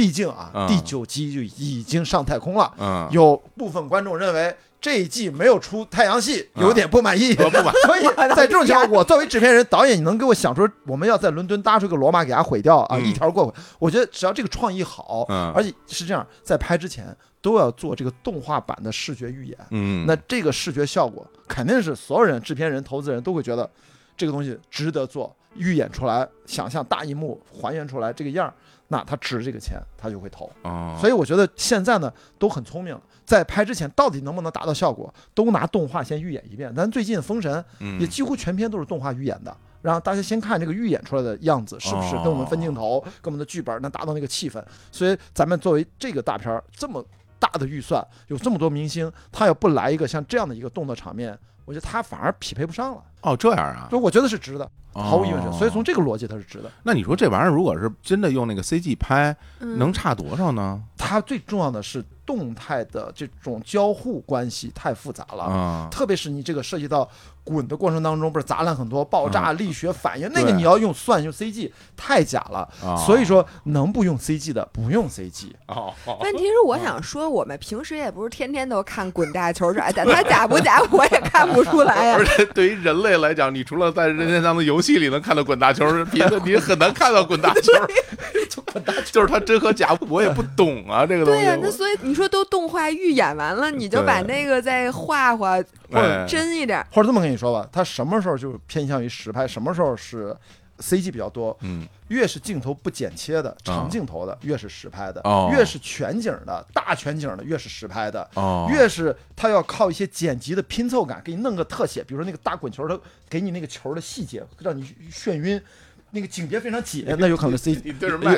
毕竟啊嗯，第九集就已经上太空了，嗯，有部分观众认为。这一季没有出太阳系，有点不满意。我不满 [laughs] 所以 [laughs] 在这种情况，我作为制片人、导演，你能给我想出我们要在伦敦搭出个罗马给它毁掉啊，嗯一条过？我觉得只要这个创意好，嗯而且是这样，在拍之前都要做这个动画版的视觉预演。嗯，那这个视觉效果肯定是所有人、制片人、投资人都会觉得这个东西值得做，预演出来，想象大荧幕还原出来这个样儿，那他值这个钱，他就会投。哦，所以我觉得现在呢都很聪明，在拍之前到底能不能达到效果，都拿动画先预演一遍。咱最近《封神》嗯也几乎全篇都是动画预演的。让大家先看这个预演出来的样子，是不是哦跟我们分镜头、跟我们的剧本能达到那个气氛？所以咱们作为这个大片儿这么大的预算，有这么多明星，他要不来一个像这样的一个动作场面，我觉得它反而匹配不上了。哦这样啊，所以我觉得是值的，毫无疑问是。哦所以从这个逻辑它是值的。那你说这玩意儿如果是真的用那个 CG 拍，嗯能差多少呢？它最重要的是动态的这种交互关系太复杂了。啊，特别是你这个涉及到滚的过程当中，不是砸烂很多爆炸、力学反应，那个你要用算用 CG 太假了。啊所以说，能不用 CG 的不用 CG。哦，哦问题是，我想说，我们平时也不是天天都看滚大球啥的，它假不假我也看不出来呀 [laughs] 而。且对于人类来讲，你除了在任天堂的游戏里能看到滚大球，别的你很难看到滚大球。滚大球就是它真和假，我也不懂啊，这个东西。对呀、那所以你说都动画预演完了，你就把那个再画画或者哎真一点。或者这么跟你说吧，它什么时候就偏向于实拍，什么时候是 CG 比较多。嗯，越是镜头不剪切的长镜头的，越是实拍的；哦越是全景的大全景的，越是实拍的。哦，越是它要靠一些剪辑的拼凑感，给你弄个特写，比如说那个大滚球，它给你那个球的细节，让你眩晕，那个景别非常紧，那有可能是 C，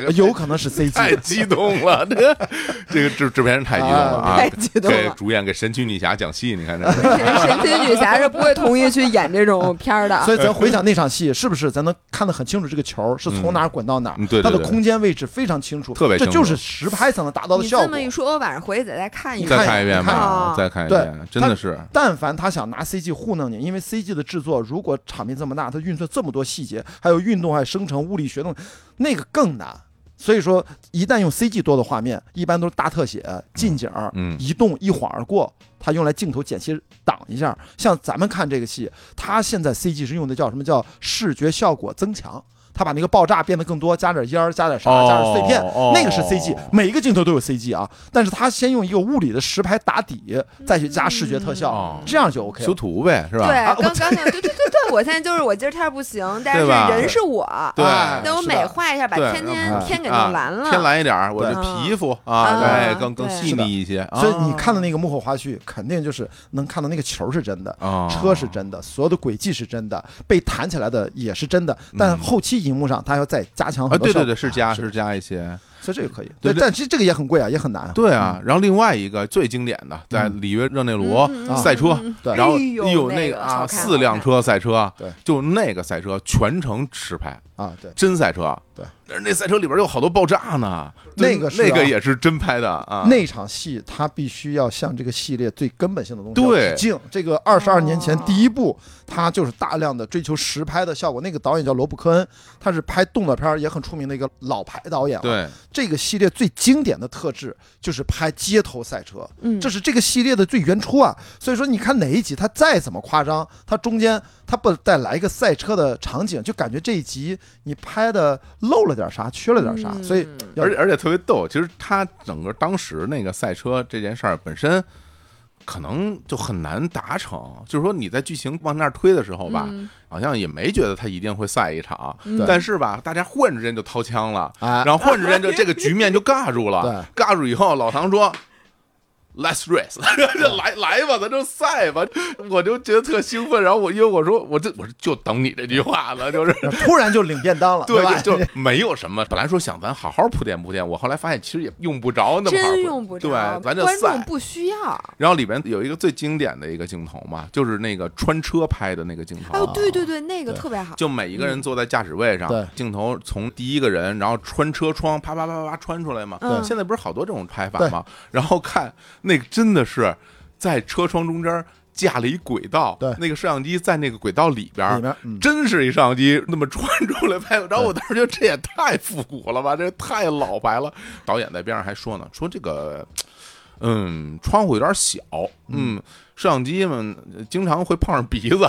有有可能是 CG，太激动了，这个这个制制片人太激动了啊！太激动了给主演给神奇女侠讲戏，你看这 [laughs] 神奇女侠是不会同意去演这种片儿的。所以咱回想那场戏，是不是咱能看得很清楚这个球是从哪滚到哪对对它的空间位置非常清楚，特别这就是实拍才能达到的效果你这么。一说，我晚上回去得再看一遍。再看一遍吧，啊再看一对遍，真的是但凡他想拿 CG 糊弄你，因为 CG 的制作如果场面这么大，它运算这么多细节，还有运动、还有生成、物理学动，那个更难。所以说，一旦用 CG 多的画面，一般都是大特写、近景、嗯移动一晃而过，它用来镜头剪切挡一下。像咱们看这个戏，它现在 CG 是用的叫什么叫视觉效果增强。它把那个爆炸变得更多，加点烟儿，加点啥，哦加点碎片，哦那个是 CG，每一个镜头都有 CG 啊。但是他先用一个物理的实拍打底，再去加视觉特效，哦这样就 OK 了修。图呗，是吧？对，啊刚刚才对对对对，我现在就是我今儿天儿不行，但是人是我，对哎那我美化一下，把天啊天天给啊弄蓝了。天蓝一点儿，我的皮肤啊，啊哎，更更细腻一些。所以你啊看的那个幕后花絮，肯定就是能看到那个球是真的，哦车是真的，所有的轨迹是真的，被弹起来的也是真的。但后期荧幕上，它要再加强啊。对对对，是加是。是加一些，所以这个可以。对对。但其实这个也很贵啊，也很难。对啊。然后另外一个最经典的，在嗯。里约热内卢赛车，对。然后哎呦哎呦那个啊，四辆车赛车，对，就那个赛车全程实拍，啊，对。真赛车，对，但是那赛车里边有好多爆炸呢，那个是啊那个也是真拍的啊，那场戏它必须要向这个系列最根本性的东西致敬。这个二十二年前哦第一部，它就是大量的追求实拍的效果。那个导演叫罗布·科恩，他是拍动作片儿也很出名的一个老牌导演了。对，这个系列最经典的特质就是拍街头赛车，嗯这是这个系列的最原初啊。所以说，你看哪一集它再怎么夸张，它中间它不再来一个赛车的场景，就感觉这一集你拍的漏了点啥，缺了点啥。嗯所以而且而且特别逗，其实他整个当时那个赛车这件事儿本身。可能就很难达成，就是说你在剧情往那儿推的时候吧，嗯好像也没觉得他一定会赛一场，嗯但是吧，大家忽然之间就掏枪了，哎然后忽然之间就这个局面就尬住了，[laughs] 尬住以后，老唐说：“ Let's race，就 [laughs] 来来吧，咱就赛吧，我就觉得特兴奋。然后我因为我说我这我说就等你这句话了，就是突然就领便当了，对吧？就就没有什么。本来说想咱好好铺垫铺垫，我后来发现其实也用不着那么真用不着，对，咱就观众赛。不需要。然后里边有一个最经典的一个镜头嘛，就是那个穿车拍的那个镜头。哎呦，对对对，那个特别好。就每一个人坐在驾驶位上，对镜头从第一个人，然后穿车窗，啪啪啪啪啪穿出来嘛。嗯现在不是好多这种拍法嘛？然后看那个真的是在车窗中间架了一轨道，对那个摄像机在那个轨道里边，里面嗯真是一摄像机那么穿出来拍。然后我当时觉得这也太复古了吧，这太老牌了。导演在边上还说呢，说这个。嗯，窗户有点小，嗯，摄像机们经常会碰上鼻子，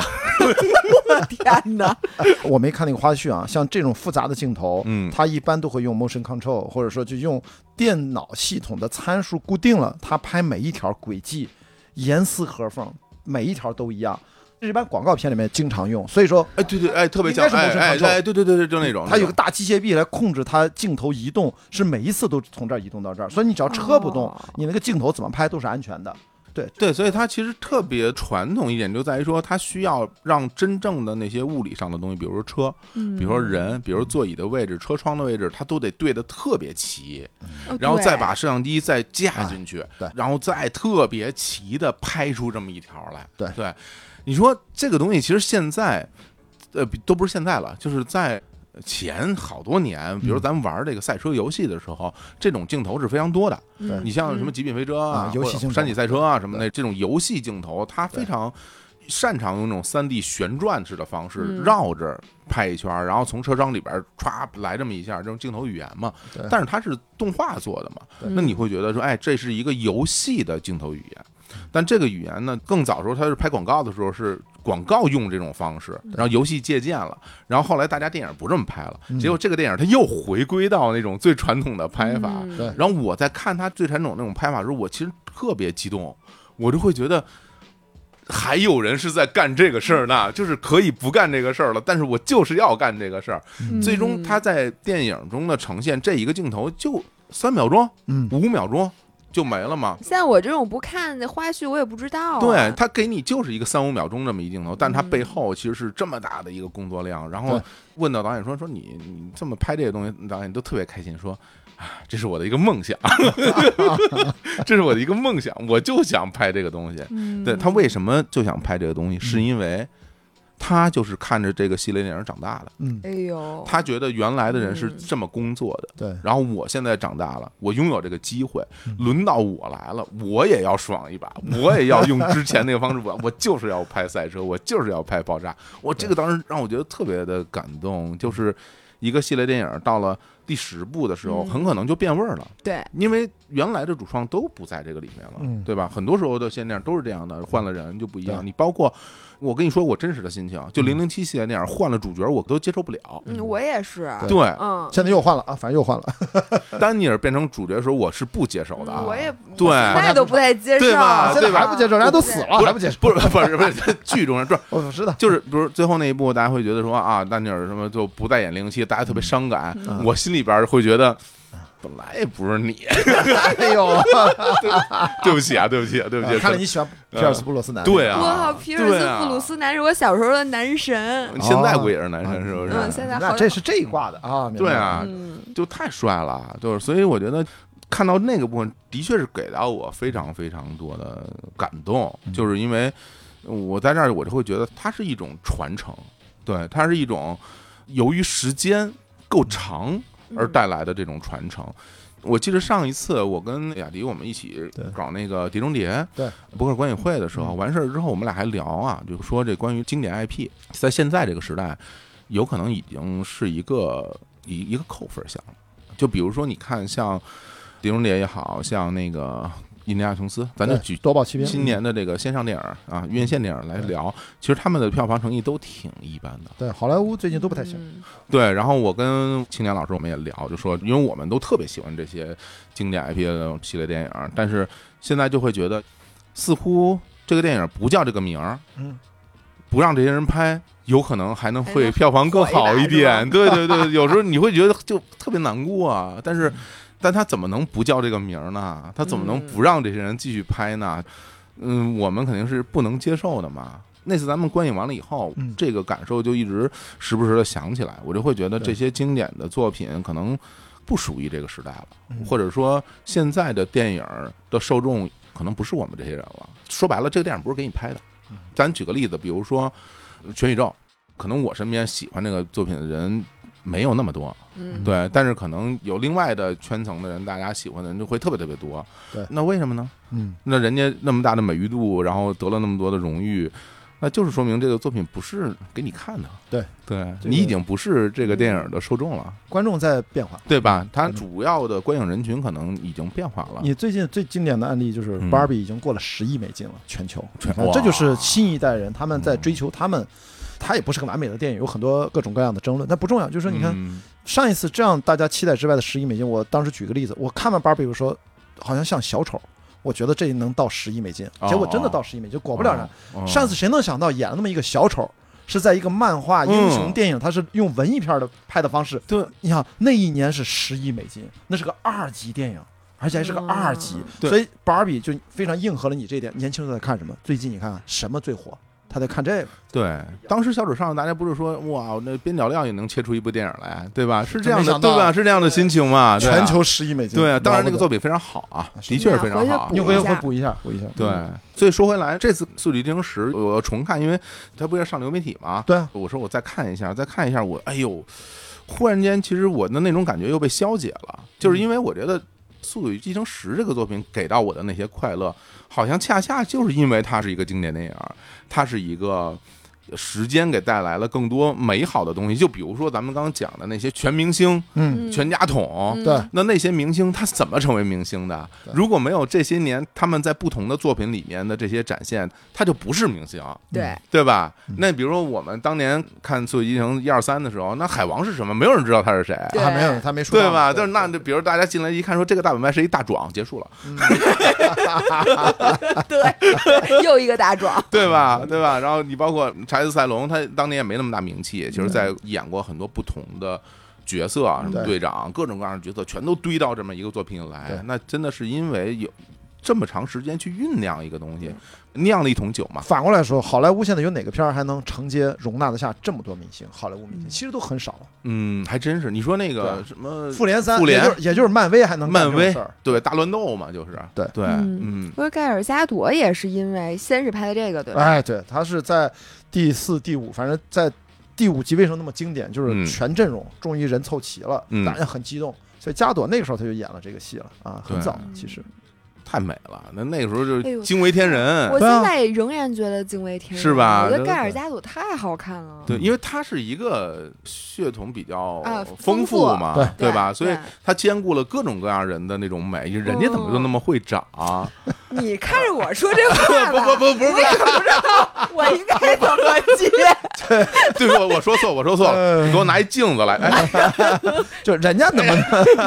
天哪！我没看那个花絮啊，像这种复杂的镜头，嗯它一般都会用 motion control，或者说就用电脑系统的参数固定了，它拍每一条轨迹严丝合缝，每一条都一样。这一般广告片里面经常用，所以说哎，对对，哎，特别像，应该是哎 motion 哎 control 哎，对对对对，就那种，它有个大机械臂来控制它镜头移动，是每一次都从这儿移动到这儿，所以你只要车不动哦，你那个镜头怎么拍都是安全的。对对，所以它其实特别传统一点，就在于说，它需要让真正的那些物理上的东西，比如说车，嗯比如说人，比如座椅的位置、车窗的位置，它都得对的特别齐，哦然后再把摄像机再架进去，对然后再特别齐的拍出这么一条来。对对，你说这个东西其实现在，呃，比都不是现在了，就是在。前好多年，比如咱们玩这个赛车游戏的时候，这种镜头是非常多的。嗯。你像什么极品飞车啊山脊赛车啊什么的，这种游戏镜头，它非常擅长用那种三 D 旋转式的方式嗯。绕着拍一圈儿，然后从车窗里边儿歘来这么一下，这种镜头语言嘛。但是它是动画做的嘛，那你会觉得说，哎，这是一个游戏的镜头语言。但这个语言呢，更早时候它是拍广告的时候是广告用这种方式，然后游戏借鉴了，然后后来大家电影不这么拍了，嗯结果这个电影它又回归到那种最传统的拍法。然后我在看他最传统那种拍法的时候，我其实特别激动，我就会觉得。还有人是在干这个事儿呢，就是可以不干这个事儿了，但是我就是要干这个事儿。嗯最终他在电影中的呈现，这一个镜头就三秒钟、嗯，五秒钟就没了嘛。像我这种不看的花絮，我也不知道啊。对他给你就是一个三五秒钟这么一镜头，但他嗯背后其实是这么大的一个工作量。然后问到导演说：“说你你这么拍这个东西，导演都特别开心，说啊，这是我的一个梦想，[laughs] 这是我的一个梦想，我就想拍这个东西。嗯，对他为什么就想拍这个东西，是因为他就是看着这个系列电影长大的，嗯，哎呦，他觉得原来的人是嗯这么工作的。对，然后我现在长大了，我拥有这个机会，嗯轮到我来了，我也要爽一把，[laughs] 我也要用之前那个方式，我我就是要拍赛车，我就是要拍爆炸。我这个当时让我觉得特别的感动，就是一个系列电影到了第十部的时候，嗯很可能就变味儿了。对，因为原来的主创都不在这个里面了，嗯对吧？很多时候的现在都是这样的，换了人就不一样。你包括我跟你说我真实的心情，就零零七系列电影换了主角，我都接受不了。嗯，我也是，对对，嗯，现在又换了啊，反正又换了。[laughs] 丹尼尔变成主角的时候，我是不接受的啊。我也对现在都不太接受，对吧现在还不接受，人家都死了，还不接受。不是不是不是剧中人，[laughs] 不是我知道，就是比如最后那一部，大家会觉得说啊，丹尼尔什么就不再演零零七，大家特别伤感。嗯我心里边会觉得。本来也不是你，[laughs] 哎呦，[laughs] 对不起啊，对不起啊，对不起。看来你喜欢皮尔斯布鲁斯南。对啊，我靠，皮尔斯布鲁斯南是我小时候的男神，现在不也是男神是不是？嗯现在好那这是这一挂的啊，对啊嗯，就太帅了，就是所以我觉得看到那个部分，的确是给到我非常非常多的感动，嗯。就是因为我在这儿，我就会觉得它是一种传承，对，它是一种由于时间够长嗯而带来的这种传承。我记得上一次我跟雅迪我们一起搞那个《碟中谍》对博客观影会的时候，嗯完事儿之后，我们俩还聊啊，就说这关于经典 IP，在现在这个时代，有可能已经是一个一一个扣分项了。就比如说，你看像《碟中谍》也好像那个《印第安琼斯》，咱就举夺宝奇兵今年的这个线上电影啊，院线电影来聊，其实他们的票房成绩都挺一般的。对好莱坞最近都不太行。嗯对，然后我跟青年老师我们也聊，就说因为我们都特别喜欢这些经典 IP 的那种系列电影，但是现在就会觉得，似乎这个电影不叫这个名儿，嗯，不让这些人拍，有可能还能会 [laughs] 票房更好一点。[laughs] 对对对，有时候你会觉得就特别难过啊。但是但他怎么能不叫这个名儿呢？他怎么能不让这些人继续拍呢？嗯，我们肯定是不能接受的嘛。那次咱们观影完了以后，嗯这个感受就一直时不时的想起来，我就会觉得这些经典的作品可能不属于这个时代了，嗯或者说现在的电影的受众可能不是我们这些人了。说白了，这个电影不是给你拍的。嗯咱举个例子，比如说《全宇宙》，可能我身边喜欢这个作品的人没有那么多，嗯，对，但是可能有另外的圈层的人，大家喜欢的人就会特别特别多。对那为什么呢？嗯，那人家那么大的美誉度，然后得了那么多的荣誉，那就是说明这个作品不是给你看的。对，对这个你已经不是这个电影的受众了，观众在变化。对吧？它嗯主要的观影人群可能已经变化了。你最近最经典的案例就是嗯 Barbie 已经过了十亿美金了，全球，全这就是新一代人他们在追求他们。它也不是个完美的电影，有很多各种各样的争论，但不重要。就是说，你看、嗯上一次这样大家期待之外的十亿美金，我当时举个例子，我看完 Barbie 我说好像像小丑，我觉得这能到十亿美金，哦结果真的到十亿美金，果不了然。哦上次谁能想到演了那么一个小丑，是在一个漫画英雄电影，它是用文艺片的拍的方式。对，你想那一年是十亿美金，那是个二级电影，而且还是个二级，对所以 Barbie 就非常应和了你这一点。年轻人在看什么？最近你看看什么最火？他在看这个，对，当时小丑上，大家不是说哇，那边角料也能切出一部电影来，对吧？是这样的，对吧？是这样的心情嘛？啊全球十亿美金。对啊，当然那个作品，非常好啊，的确是非常好回去补。你回头一下会补一下，补一下。对嗯，所以说回来，这次《速度与激情十》我要重看，因为它不是上流媒体嘛。对啊，我说我再看一下，再看一下，我哎呦，忽然间，其实我的那种感觉又被消解了，就是因为我觉得《速度与激情十》这个作品给到我的那些快乐，好像恰恰就是因为它是一个经典电影，它是一个。时间给带来了更多美好的东西，就比如说咱们刚刚讲的那些全明星、嗯，全家桶，嗯对，那那些明星他怎么成为明星的？如果没有这些年他们在不同的作品里面的这些展现，他就不是明星，对，对吧？嗯那比如说我们当年看《速度与激情》一二三的时候，那海王是什么？没有人知道他是谁。没有，他没说对吧？就是那，就比如大家进来一看，说这个大本卖是一大壮，结束了，[laughs] 对，又一个大壮，[laughs] 对吧？对吧？然后你包括查理斯·塞隆，他当年也没那么大名气，其实在演过很多不同的角色啊，什么队长，各种各样的角色，全都堆到这么一个作品里来。那真的是因为有这么长时间去酝酿一个东西，酿了一桶酒嘛。反过来说，好莱坞现在有哪个片儿还能承接容纳得下这么多明星？好莱坞明星其实都很少了。嗯，还真是。你说那个什么复联三，复联也就是也就是漫威还能漫威。对大乱斗嘛，就是对对，嗯嗯不过盖尔加朵也是因为先是拍的这个，对吧？哎，对，他是在第四、第五，反正在第五集为什么那么经典？就是嗯全阵容终于人凑齐了，嗯大家很激动。所以加朵那个时候他就演了这个戏了啊，很早其实。太美了。那那个时候就惊为天人。我现在仍然觉得惊为天人，是吧我觉得盖尔加朵太好看了。对，因为他是一个血统比较啊丰丰富富嘛，对对吧？所以他兼顾了各种各样人的那种美，人家怎么就那么会长？[laughs] 你看着我说这话吧，[laughs] 不不不不不知道 [laughs] 我应该怎么接。[laughs] 对，我我说错，我说错了，你给我拿一镜子来，哎，[laughs] 就人家怎么，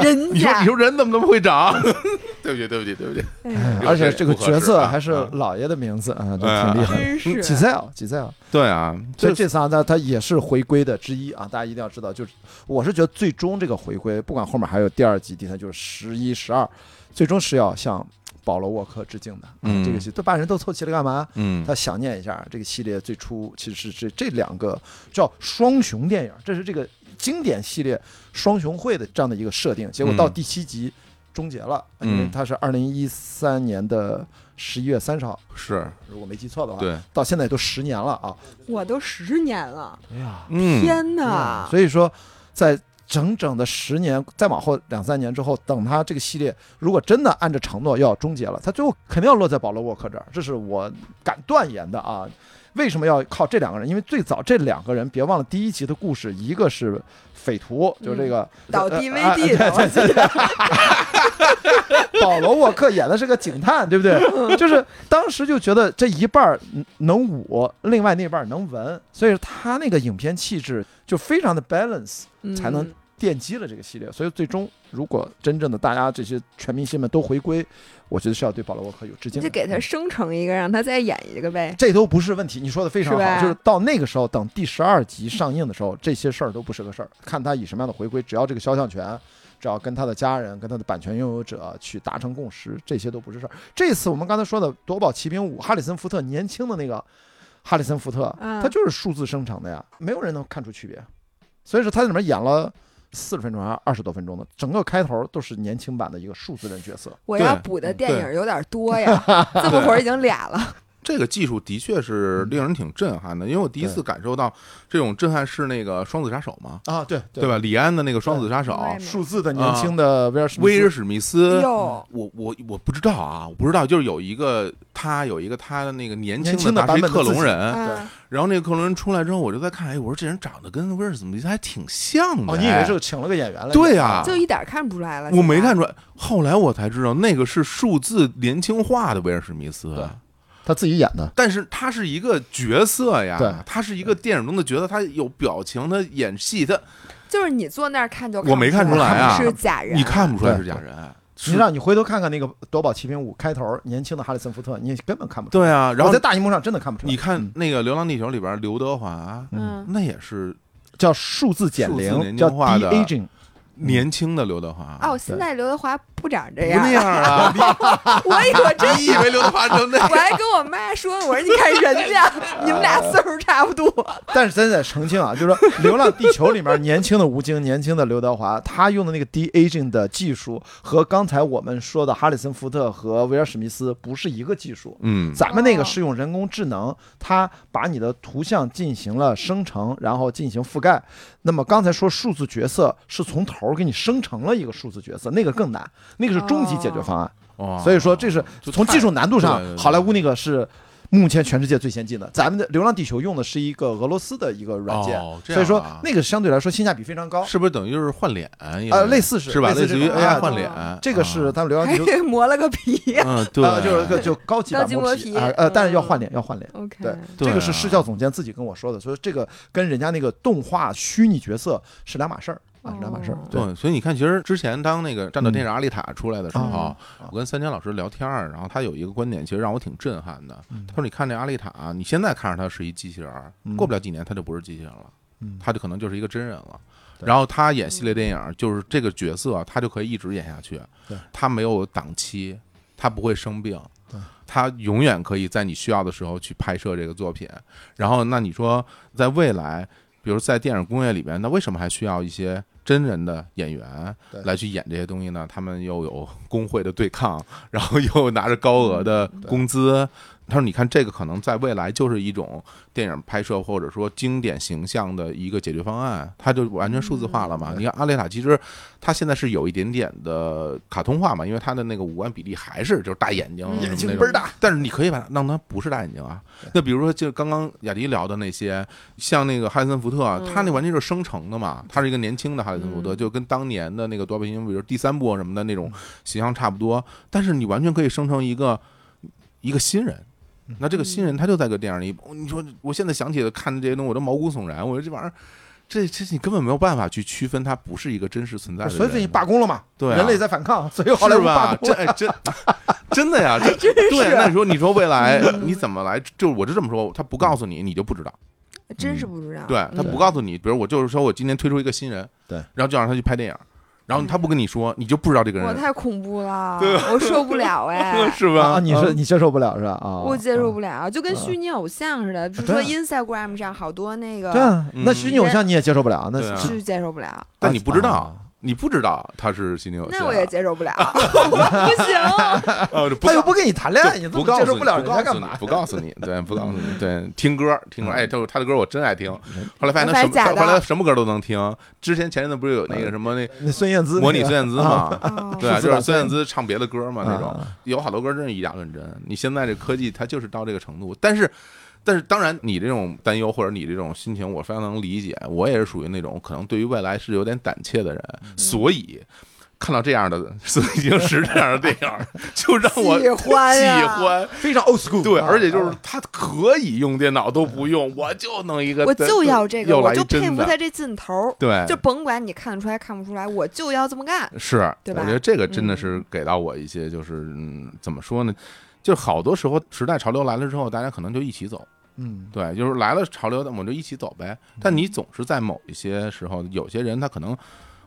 人家。你说你说人怎么那么会长？对不起，对不起，对不起，哎而且这个角色还是老爷的名字啊，就哎挺厉害的。真是吉赛尔，吉赛尔，对啊，所以这这仨呢，它也是回归的之一啊，大家一定要知道，就是我是觉得最终这个回归，不管后面还有第二集、第三，就是十一、十二，最终是要向保罗沃克致敬的。啊嗯这个戏都把人都凑齐了干嘛？嗯他想念一下这个系列最初其实是这这两个叫双雄电影，这是这个经典系列双雄会的这样的一个设定。结果到嗯第七集终结了，嗯因为它是二零一三年的十一月三十号，是如果没记错的话，对，到现在都十年了啊！我都十年了，哎呀，嗯，天哪！所以说，在整整的十年，再往后两三年之后，等他这个系列如果真的按照承诺要终结了，他最后肯定要落在保罗沃克这儿，这是我敢断言的啊。为什么要靠这两个人？因为最早这两个人，别忘了第一集的故事，一个是匪徒，[laughs] 就是这个、导 DVD 的，呃我记得保罗沃克演的是个警探，对不对？就是当时就觉得这一半能武，另外那半能文，所以他那个影片气质就非常的 balance。才能奠基了这个系列，所以最终如果真正的大家这些全明星们都回归，我觉得是要对保罗沃克有致敬的。就给他生成一个，让他再演一个呗。这都不是问题，你说的非常好，就是到那个时候，等第十二集上映的时候，这些事儿都不是个事儿，看他以什么样的回归，只要这个肖像权只要跟他的家人、跟他的版权拥有者去达成共识，这些都不是事儿。这次我们刚才说的《夺宝奇兵五》，哈里森福特年轻的那个哈里森福特，嗯他就是数字生成的呀，没有人能看出区别。所以说他在里面演了四十分钟还是二十多分钟的，整个开头都是年轻版的一个数字人角色。我要补的电影有点多呀，[laughs] 这么会儿已经俩了。这个技术的确是令人挺震撼的，因为我第一次感受到这种震撼是那个《双子杀手》嘛，啊，对对吧？？李安的那个《双子杀手数字的年轻的威尔史密斯威尔史密斯。我我我不知道啊，我不知道，就是有一个他有一个他的那个年年轻的版本的克隆人，嗯，然后那个克隆人出来之后，我就在看，哎，我说这人长得跟威尔史密斯还挺像的。哦，你以为哎是请了个演员来？对呀就一点看不出来了。我没看出出来，后来我才知道那个是数字年轻化的威尔史密斯。对他自己演的。但是他是一个角色呀，对他是一个电影中的角色，他有表情，他演戏，他就是你坐那儿看就我没看出来啊是假人，你看不出来是假人。你让你回头看看那个《夺宝奇兵五》开头，年轻的哈里森福特，你根本看不出来。对啊，然后在大荧幕上真的看不出来。你看嗯那个《流浪地球》里边刘德华，嗯，那也是叫数字减龄，年叫轻化的 de aging。年轻的刘德华。哦，现在刘德华不长这不样那样啊！[laughs] 我以为我真你以为刘德华成那我还跟我妈说，我说你看人家，你们俩岁数差不多。但是咱得澄清啊，就是说《流浪地球》里面年轻的吴京、年轻的刘德华，他用的那个 de aging 的技术和刚才我们说的哈里森福特和威尔史密斯不是一个技术。嗯，咱们那个哦是用人工智能，它把你的图像进行了生成，然后进行覆盖。那么刚才说数字角色是从头儿给你生成了一个数字角色，那个更难，那个是终极解决方案。哦所以说这是从技术难度上好莱坞那个是目前全世界最先进的。咱们的《流浪地球》用的是一个俄罗斯的一个软件，所以说那个相对来说性价比非常高。是不是等于就是换脸？呃，类似是是吧？类似于 AI 哎换脸哦，这个是啊他们《流浪地球》[laughs] 还磨了个皮。嗯，对呃，就是个就高级版 [laughs] 磨皮皮啊，呃，但是要嗯换脸，要换脸。OK，对对这个是啊视效总监自己跟我说的，所以这个跟人家那个动画虚拟角色是两码事儿啊，是两码事儿哦。对，所以你看，其实之前当那个《战斗天使阿丽塔》出来的时候啊，我跟三千老师聊天儿，然后他有一个观点，其实让我挺震撼的。嗯他说：“你看这阿丽塔，你现在看着他是一机器人过不了几年他就不是机器人了，嗯他就可能就是一个真人了。然后他演系列电影，就是这个角色，他就可以一直演下去对。他没有档期，他不会生病对，他永远可以在你需要的时候去拍摄这个作品。然后，那你说在未来，比如在电影工业里边，那为什么还需要一些真人的演员来去演这些东西呢？他们又有工会的对抗，然后又拿着高额的工资。他说：“你看，这个可能在未来就是一种电影拍摄或者说经典形象的一个解决方案，它就完全数字化了嘛。你看阿丽塔，其实它现在是有一点点的卡通化嘛，因为它的那个五官比例还是就是大眼睛嗯眼睛倍儿大，但是你可以把它让它不是大眼睛啊。那比如说，就刚刚雅迪聊的那些，像那个哈里森福特，嗯他那完全就是生成的嘛，他是一个年轻的哈里森福特，嗯就跟当年的那个夺宝奇兵，比如第三部什么的那种形象差不多。但是你完全可以生成一个一个新人。那这个新人他就在个电影里，你说我现在想起来看这些东西，我都毛骨悚然。我说这玩意儿，这这你根本没有办法去区分，它不是一个真实存在的。所以这你罢工了嘛？对啊人类在反抗，所以后来是吧？罢工了。这哎真 [laughs] 真的呀，这对。那你说你说未来你怎么来？就我就这么说，他不告诉你，你就不知道。真是不知道。对他嗯不告诉你，比如我就是说我今天推出一个新人，对，然后就让他去拍电影，然后他不跟你说，你就不知道这个人我太恐怖了，[laughs] 我受不了哎。[laughs] 是吧？啊，吧？你是你接受不了是吧？啊，我接受不了，就跟虚拟偶像似的，比如说 Instagram 上好多那个对啊，那嗯。虚拟偶像你也接受不了，那是是接受不了，但你不知道啊，你不知道他是心灵有那我也接受不了，[laughs] 我不行。哦，他又不跟你谈恋爱，你不接受不了告诉你家干嘛？不告诉你，对，不告诉你，对，听歌，听歌，哎，就是他的歌我真爱听。后来发现他什么，后来什么歌都能听。之前前阵子不是有那个什么那那孙燕姿模拟孙燕姿嘛？哦对就是孙燕姿唱别的歌嘛那种啊，有好多歌真是以假乱真。你现在这科技它就是到这个程度，但是。但是当然，你这种担忧或者你这种心情，我非常能理解。我也是属于那种可能对于未来是有点胆怯的人，嗯。所以看到这样的《[laughs] 色已经是这样的电影，就让我 [laughs] 喜欢喜欢。非常 old school，对，啊而且就是啊他可以用电脑都不用，我就弄一个，我就要这个，我就佩服他这劲头儿，对，就甭管你看得出来看不出来，我就要这么干。是，对吧？我觉得这个真的嗯。是给到我一些，就是嗯，怎么说呢？就是好多时候时代潮流来了之后，大家可能就一起走，嗯，对，就是来了潮流，那我们就一起走呗。但你总是在某一些时候，有些人他可能，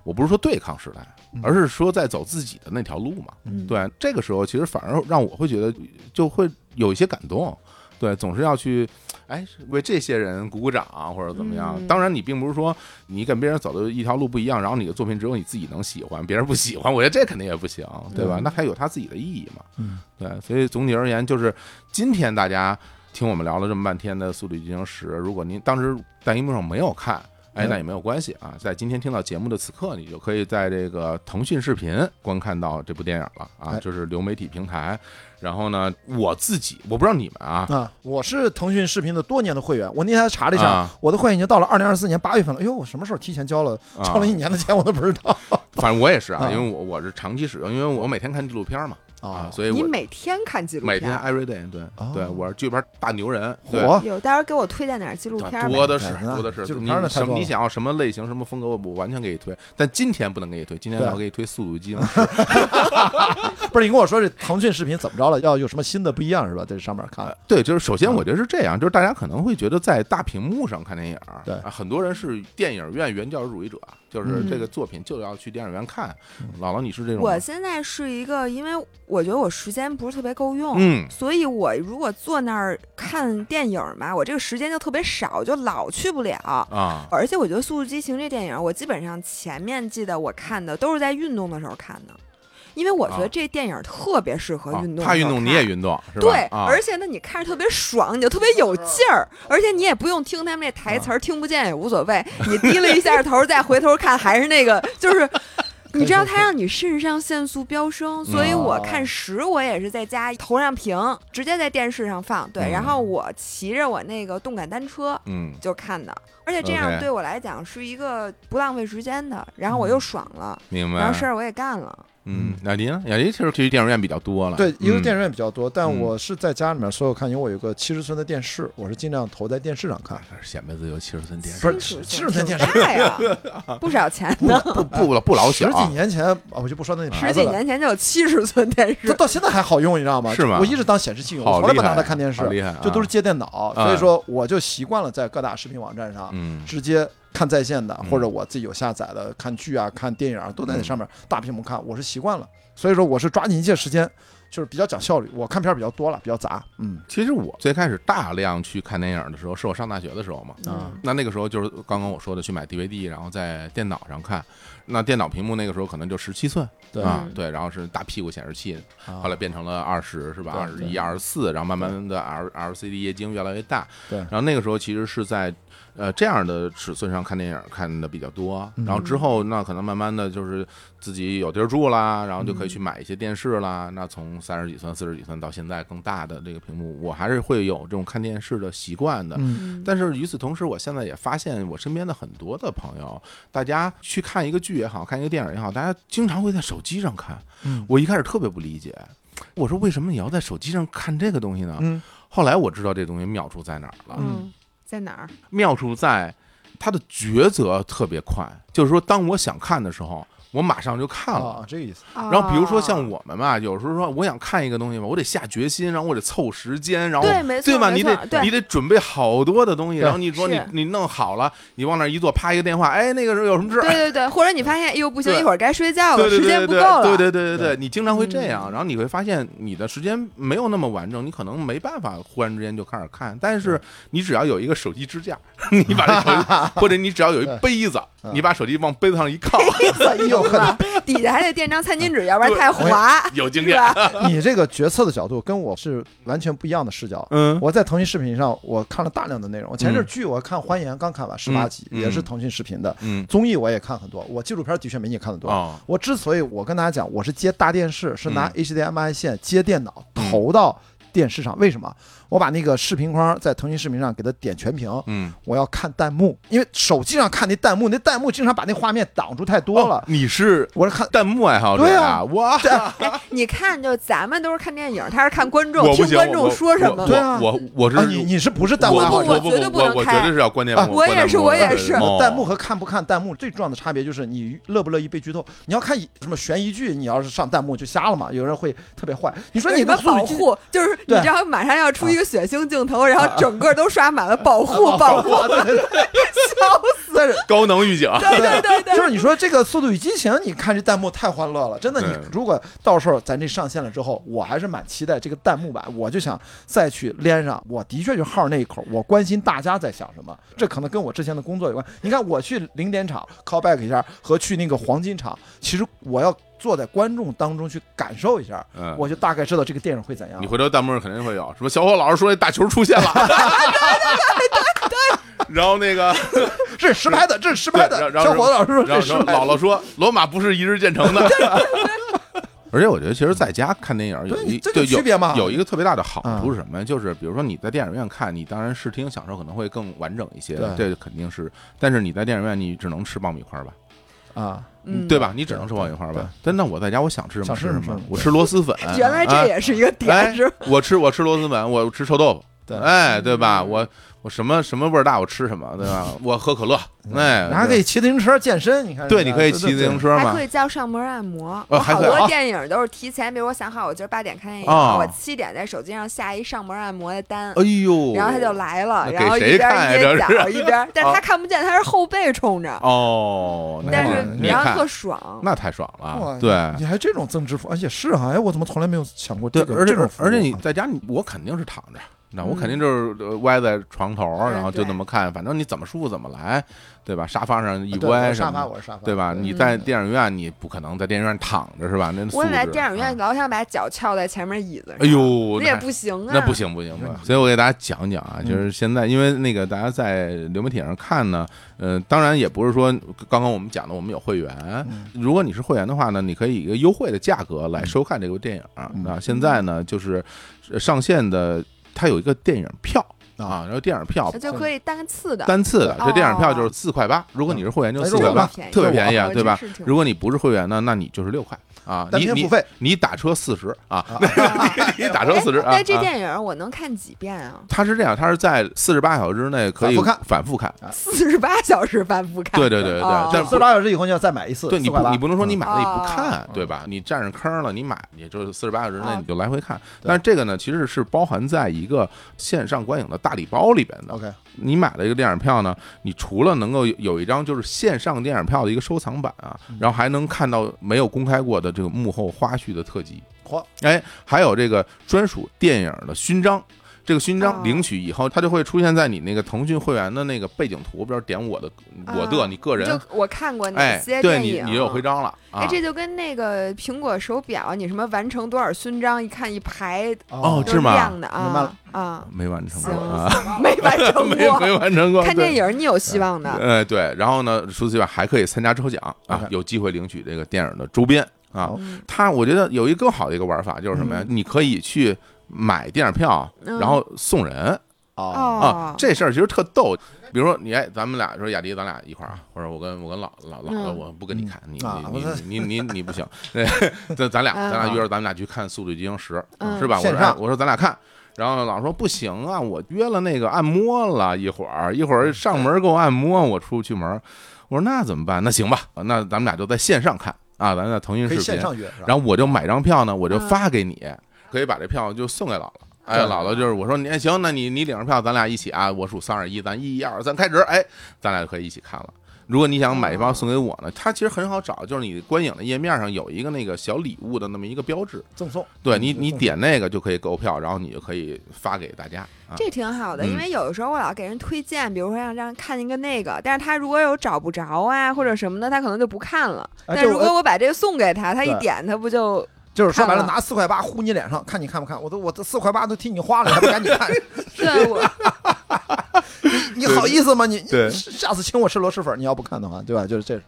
我不是说对抗时代，而是说在走自己的那条路嘛。嗯对，这个时候其实反而让我会觉得就会有一些感动。对，总是要去，哎，为这些人鼓鼓掌或者怎么样。嗯当然，你并不是说你跟别人走的一条路不一样，然后你的作品只有你自己能喜欢，别人不喜欢，我觉得这肯定也不行，对吧？嗯那还有他自己的意义嘛。嗯，对，所以总体而言，就是今天大家听我们聊了这么半天的《速度与激情十》，如果您当时在荧幕上没有看。哎，嗯那也没有关系啊，在今天听到节目的此刻，你就可以在这个腾讯视频观看到这部电影了啊，哎就是流媒体平台。然后呢，我自己我不知道你们啊，啊，我是腾讯视频的多年的会员，我那天还查了一下，啊我的会员已经到了二零二四年八月份了。哎呦，我什么时候提前交了？啊交了一年的钱我都不知道反正我也是啊，啊因为我我是长期使用，因为我每天看纪录片嘛啊，所以我你每天看纪录片每天片？every day，对哦对，我是剧本大牛人，对。火有，待会儿给我推荐点纪录片呗。多的是多的是，纪录你片儿呢太多了什么你想要什么类型什么风格，我我完全给你推。但今天不能给你推，今天对要给你推《速度与激情十》。[laughs] [laughs] 不是你跟我说这腾讯视频怎么着了？要有什么新的不一样是吧？在这上面看，对，就是首先啊我觉得是这样，就是大家可能会觉得在大屏幕上看电影儿，对啊很多人是电影院原教旨主义者，就是嗯这个作品就要去电影院看。姥姥，你是这种？我现在是一个，因为我觉得我时间不是特别够用，嗯所以我如果坐那儿看电影嘛，我这个时间就特别少，就老去不了。啊而且我觉得《速度与激情》这电影，我基本上前面记得我看的都是在运动的时候看的，因为我觉啊得这电影特别适合啊运动、他运动你也。运动是吧？对，啊而且呢，你看着特别爽，你就特别有劲儿，而且你也不用听他们那台词儿，听不见也无所谓。你低了一下头，再回头看，还是那个，就是你知道它让你肾上腺素飙升，所以我看十我也是在家投上屏，直接在电视上放。对，嗯然后我骑着我那个动感单车嗯就看的，而且这样对我来讲是一个不浪费时间的，然后我又爽了，明白。然后事儿我也干了。嗯，雅迪呢？雅迪其实去电影院比较多了。对，一个是嗯电影院比较多，但嗯我是在家里面所有看，因为我有个七十寸的电视，我是尽量投在电视上看。显摆自有七十寸电视，不是七十寸电视挺大呀，不少钱呢。不不不老小十几年前，啊我就不说那牌十几，年前就有七十寸电视，[laughs] 这到现在还好用，你知道吗？是吗我一直当显示器用，我从来不拿它看电视，厉害啊就都是接电脑，啊所以说我就习惯了在各大视频网站上嗯直接看在线的嗯，或者我自己有下载的，看剧啊、看电影啊，都在那上面大屏幕看，我是习惯了，所以说我是抓紧一切时间，就是比较讲效率。我看片儿比较多了，比较杂，嗯其实我最开始大量去看电影的时候，是我上大学的时候嘛。啊嗯那那个时候就是刚刚我说的去买 DVD，然后在电脑上看。那电脑屏幕那个时候可能就十七寸啊对，然后是大屁股显示器，后来变成了二十是吧？二十一、二十四，然后慢慢的 L LCD 液晶越来越大。对然后那个时候其实是在呃这样的尺寸上看电影看的比较多，嗯然后之后那可能慢慢的就是自己有地儿住啦，然后就可以嗯去买一些电视啦。那从三十几寸、四十几寸到现在更大的这个屏幕，我还是会有这种看电视的习惯的。但是与此同时，我现在也发现我身边的很多的朋友，大家去看一个剧也好看一个电影也好，大家经常会在手机上看。嗯我一开始特别不理解，我说为什么你要在手机上看这个东西呢？嗯后来我知道这东西妙处在哪儿了，嗯，在哪儿？妙处在他的抉择特别快，就是说当我想看的时候，我马上就看了。啊，这个意思。然后比如说像哦我们吧，有时候说我想看一个东西嘛，我得下决心，然后我得凑时间，然后对没错对吧？你得你得准备好多的东西，然后你说你你弄好了，你往那儿一坐，啪一个电话，哎，那个时候有什么事儿？对对对，或者你发现，哎呦不行，一会儿该睡觉了，时间不够了。对对对对对，对你经常会这样，嗯然后你会发现你的时间没有那么完整，你可能没办法忽然之间就开始看。但是你只要有一个手机支架，[laughs] 你把这手机，[laughs] 或者你只要有一杯子，嗯你把手机往杯子上一靠，哎呦呵，底下还得垫张餐巾纸，要不然太滑，有经验。[laughs] 你这个决策的角度跟我是完全不一样的视角。嗯我在腾讯视频上，我看了大量的内容。前阵儿剧我看《欢颜》，刚看完十八集，嗯也是腾讯视频的。嗯综艺我也看很多，我纪录片的确没你看的多。哦我之所以我跟大家讲，我是接大电视，是拿嗯 HDMI 线接电脑嗯投到电视上。为什么？我把那个视频框在腾讯视频上给它点全屏，嗯，我要看弹幕，因为手机上看那弹幕，那弹幕经常把那画面挡住太多了。哦你是我是看弹幕爱好者对呀？啊哇，哎，你看，就咱们都是看电影，他是看观众，听观众说什么我对啊我我是啊，你你是不是弹幕我爱好者？不不绝对不能开我我绝对是要关键啊幕。我也是我也是弹幕和看不看弹幕最重要的差别就是你乐不乐意被剧透。你要看什么悬疑剧，你要是上弹幕就瞎了嘛，有人会特别坏。你说你有什么保护，就是你对知道马上要出一个血腥镜头，然后整个都刷满了保护 [laughs] 保护，啊对对对，[laughs] 笑死！人高能预警。对对对对，就是你说这个《速度与激情》，你看这弹幕太欢乐了，真的。你对如果到时候咱这上线了之后，我还是蛮期待这个弹幕版，我就想再去连上。我的确就号那一口，我关心大家在想什么，这可能跟我之前的工作有关。你看我去零点场 callback 一下，和去那个黄金场，其实我要坐在观众当中去感受一下，嗯，我就大概知道这个电影会怎样你。回头弹幕上肯定会有什么小伙老师说那大球出现了，对对对对。然后那个，[laughs] 这是实拍的，这是实拍的。然后小伙子老师说这是实拍的。姥姥说罗马不是一日建成的。而且我觉得，其实在家看电影有一就有区别嘛有一个特别大的好嗯处是什么呀？就是比如说你在电影院看，你当然视听享受可能会更完整一些，对这肯定是。但是你在电影院，你只能吃爆米花吧，啊，嗯，对吧？你只能吃爆米花吧。但那我在家，我想吃什么吃什么我吃螺蛳粉。[laughs] 原来这啊也是一个哎点？我吃我吃螺蛳粉，我吃臭豆腐，对哎，对吧？我我什么什么味儿大，我吃什么，对吧？[laughs] 我喝可乐，哎，你还可以骑自行车健身，你看对，你可以骑自行车嘛还可，以叫上门按摩。我好多电影都是提前，比如我想好我今儿八点看电影，哦我七点在手机上下一上门按摩的单。哎呦，然后他就来了，然后一谁看呀边捏这是脚一边，[laughs] 但是他看不见，他是后背冲着，哦，那但是然后特，爽。那太爽了，对。你还这种增值服，而且是哈，哎，我怎么从来没有想过这，个而且而且你在家，我肯定是躺着，那我肯定就是呃歪在床头，嗯然后就那么看，反正你怎么舒服怎么来，对吧？沙发上一对我是沙发，我是沙发，对吧？你在电影院，你不可能在电影院躺着是吧？那素我在电影院啊老想把脚翘在前面椅子上，哎，呦，那也不行啊，那不。行不行不行，所以我给大家讲讲啊，就是现在因为那个大家在流媒体上看呢，呃，当然也不是说刚刚我们讲的我们有会员，如果你是会员的话呢，你可以以一个优惠的价格来收看这个电影啊。那现在呢，就是呃上线的他有一个电影票啊，然后电影票那就可以单次的，单次的，哦这电影票就是四块八，如果你是会员就哎四块八特别便宜啊，哦对吧？如果你不是会员呢，那你就是六块啊，你你付费你打车四十啊，啊你打车四十啊。那这啊电影我能看几遍啊？它是这样，它是在四十八小时之内可以反复看反复看。四十八小时反复看。对对对对哦但四十八小时以后你要再买一次，对，你不你不能说你嗯买了你不看哦，对吧？你占上坑了，你买也就是四十八小时内哦你就来回看。但是这个呢，其实是包含在一个线上观影的大礼包里边的。OK，你买了一个电影票呢，你除了能够有有一张就是线上电影票的一个收藏版啊，然后还能看到没有公开过的这个幕后花絮的特辑，嚯，哎，还有这个专属电影的勋章。这个勋章哦领取以后，它就会出现在你那个腾讯会员的那个背景图，比如点我的我的啊你个人就，我看过哪哎些，对电影，你你就有徽。章了啊哎，。这就跟那个苹果手表，你什么完成多少勋章，一看一排哦是吗亮的啊啊，没完成过啊，没完成没过。没完成过。[laughs] 看电影你有希望的，哎，对，然后呢，除此之外还可以参加抽奖啊有机会领取这个电影的周边啊它我觉得有一个更好的一个玩法就是什么呀？你可以去买电影票，嗯然后送人哦，啊哦。，这事儿其实特逗。比如说你哎，咱们俩说雅迪，咱俩一块儿啊，或者我跟我跟老老老嗯的，我不跟你看，你啊你 [laughs] 你你你你不行，[laughs] 对，咱咱俩嗯咱俩约着咱们俩去看《速度与激情十》，嗯是吧？我说哎我说咱俩看。然后老说不行啊，我约了那个按摩了一会儿，一会儿上门给我按摩，我出不去门。我说那怎么办？那行吧，那咱们俩就在线上看啊，咱在腾讯视频？然后我就买张票呢，我就嗯发给你，可以把这票就送给姥姥。哎，姥姥就是我说你哎行，那你你领着票，咱俩一起啊，我数三二一，咱一二三开始，哎，咱俩就可以一起看了。如果你想买一包送给我呢，它其实很好找，就是你观影的页面上有一个那个小礼物的那么一个标志，赠送，对你你点那个就可以购票，然后你就可以发给大家啊。这挺好的，嗯因为有的时候我老给人推荐，比如说让让看一个那个，但是他如果有找不着啊或者什么的，他可能就不看了。但如果我把这个送给他，他一点他不就就是说白了，拿四块八呼你脸上，看你看不看？我都我这四块八都替你花了，还不赶紧看？[laughs] 对我 [laughs] 你好意思吗？你对下次请我吃螺蛳粉，你要不看的话，对吧？就是这，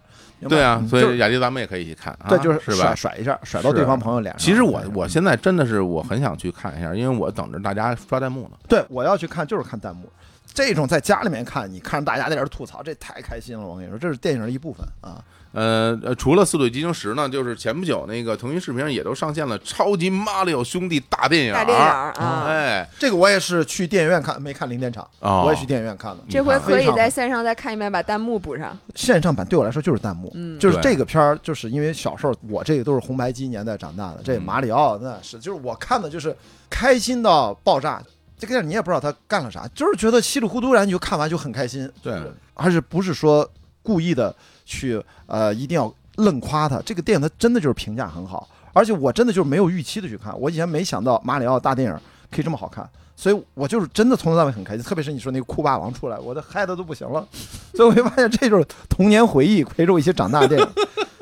对啊所以雅迪咱们也可以一起看啊，对，就是是吧甩？甩一下，甩到对方朋友脸上。其实我哎我现在真的是我很想去看一下，因为我等着大家刷弹幕呢。对我要去看就是看弹幕，这种在家里面看，你看着大家在这吐槽，这太开心了。我跟你说，这是电影的一部分啊。呃呃，除了《速度与激情十》呢，就是前不久那个腾讯视频上也都上线了《超级马里奥兄弟》大电影。大电影啊，哎，这个我也是去电影院看，没看零点场，哦我也去电影院看了。这回可以在线上再看一遍，把弹幕补上。线上版对我来说就是弹幕，嗯就是这个片儿，就是因为小时候我这个都是红白机年代长大的，这嗯马里奥那是就是我看的就是开心到爆炸。这个电影你也不知道他干了啥，就是觉得稀里糊涂，然后你就看完就很开心。对，而且不是说故意的去呃一定要愣夸他。这个电影它真的就是评价很好，而且我真的就是没有预期的去看，我以前没想到马里奥大电影可以这么好看。所以我就是真的从头到尾很开心，特别是你说那个酷霸王出来，我都嗨的都不行了。[laughs] 所以我就发现这就是童年回忆陪着我一起长大的电影，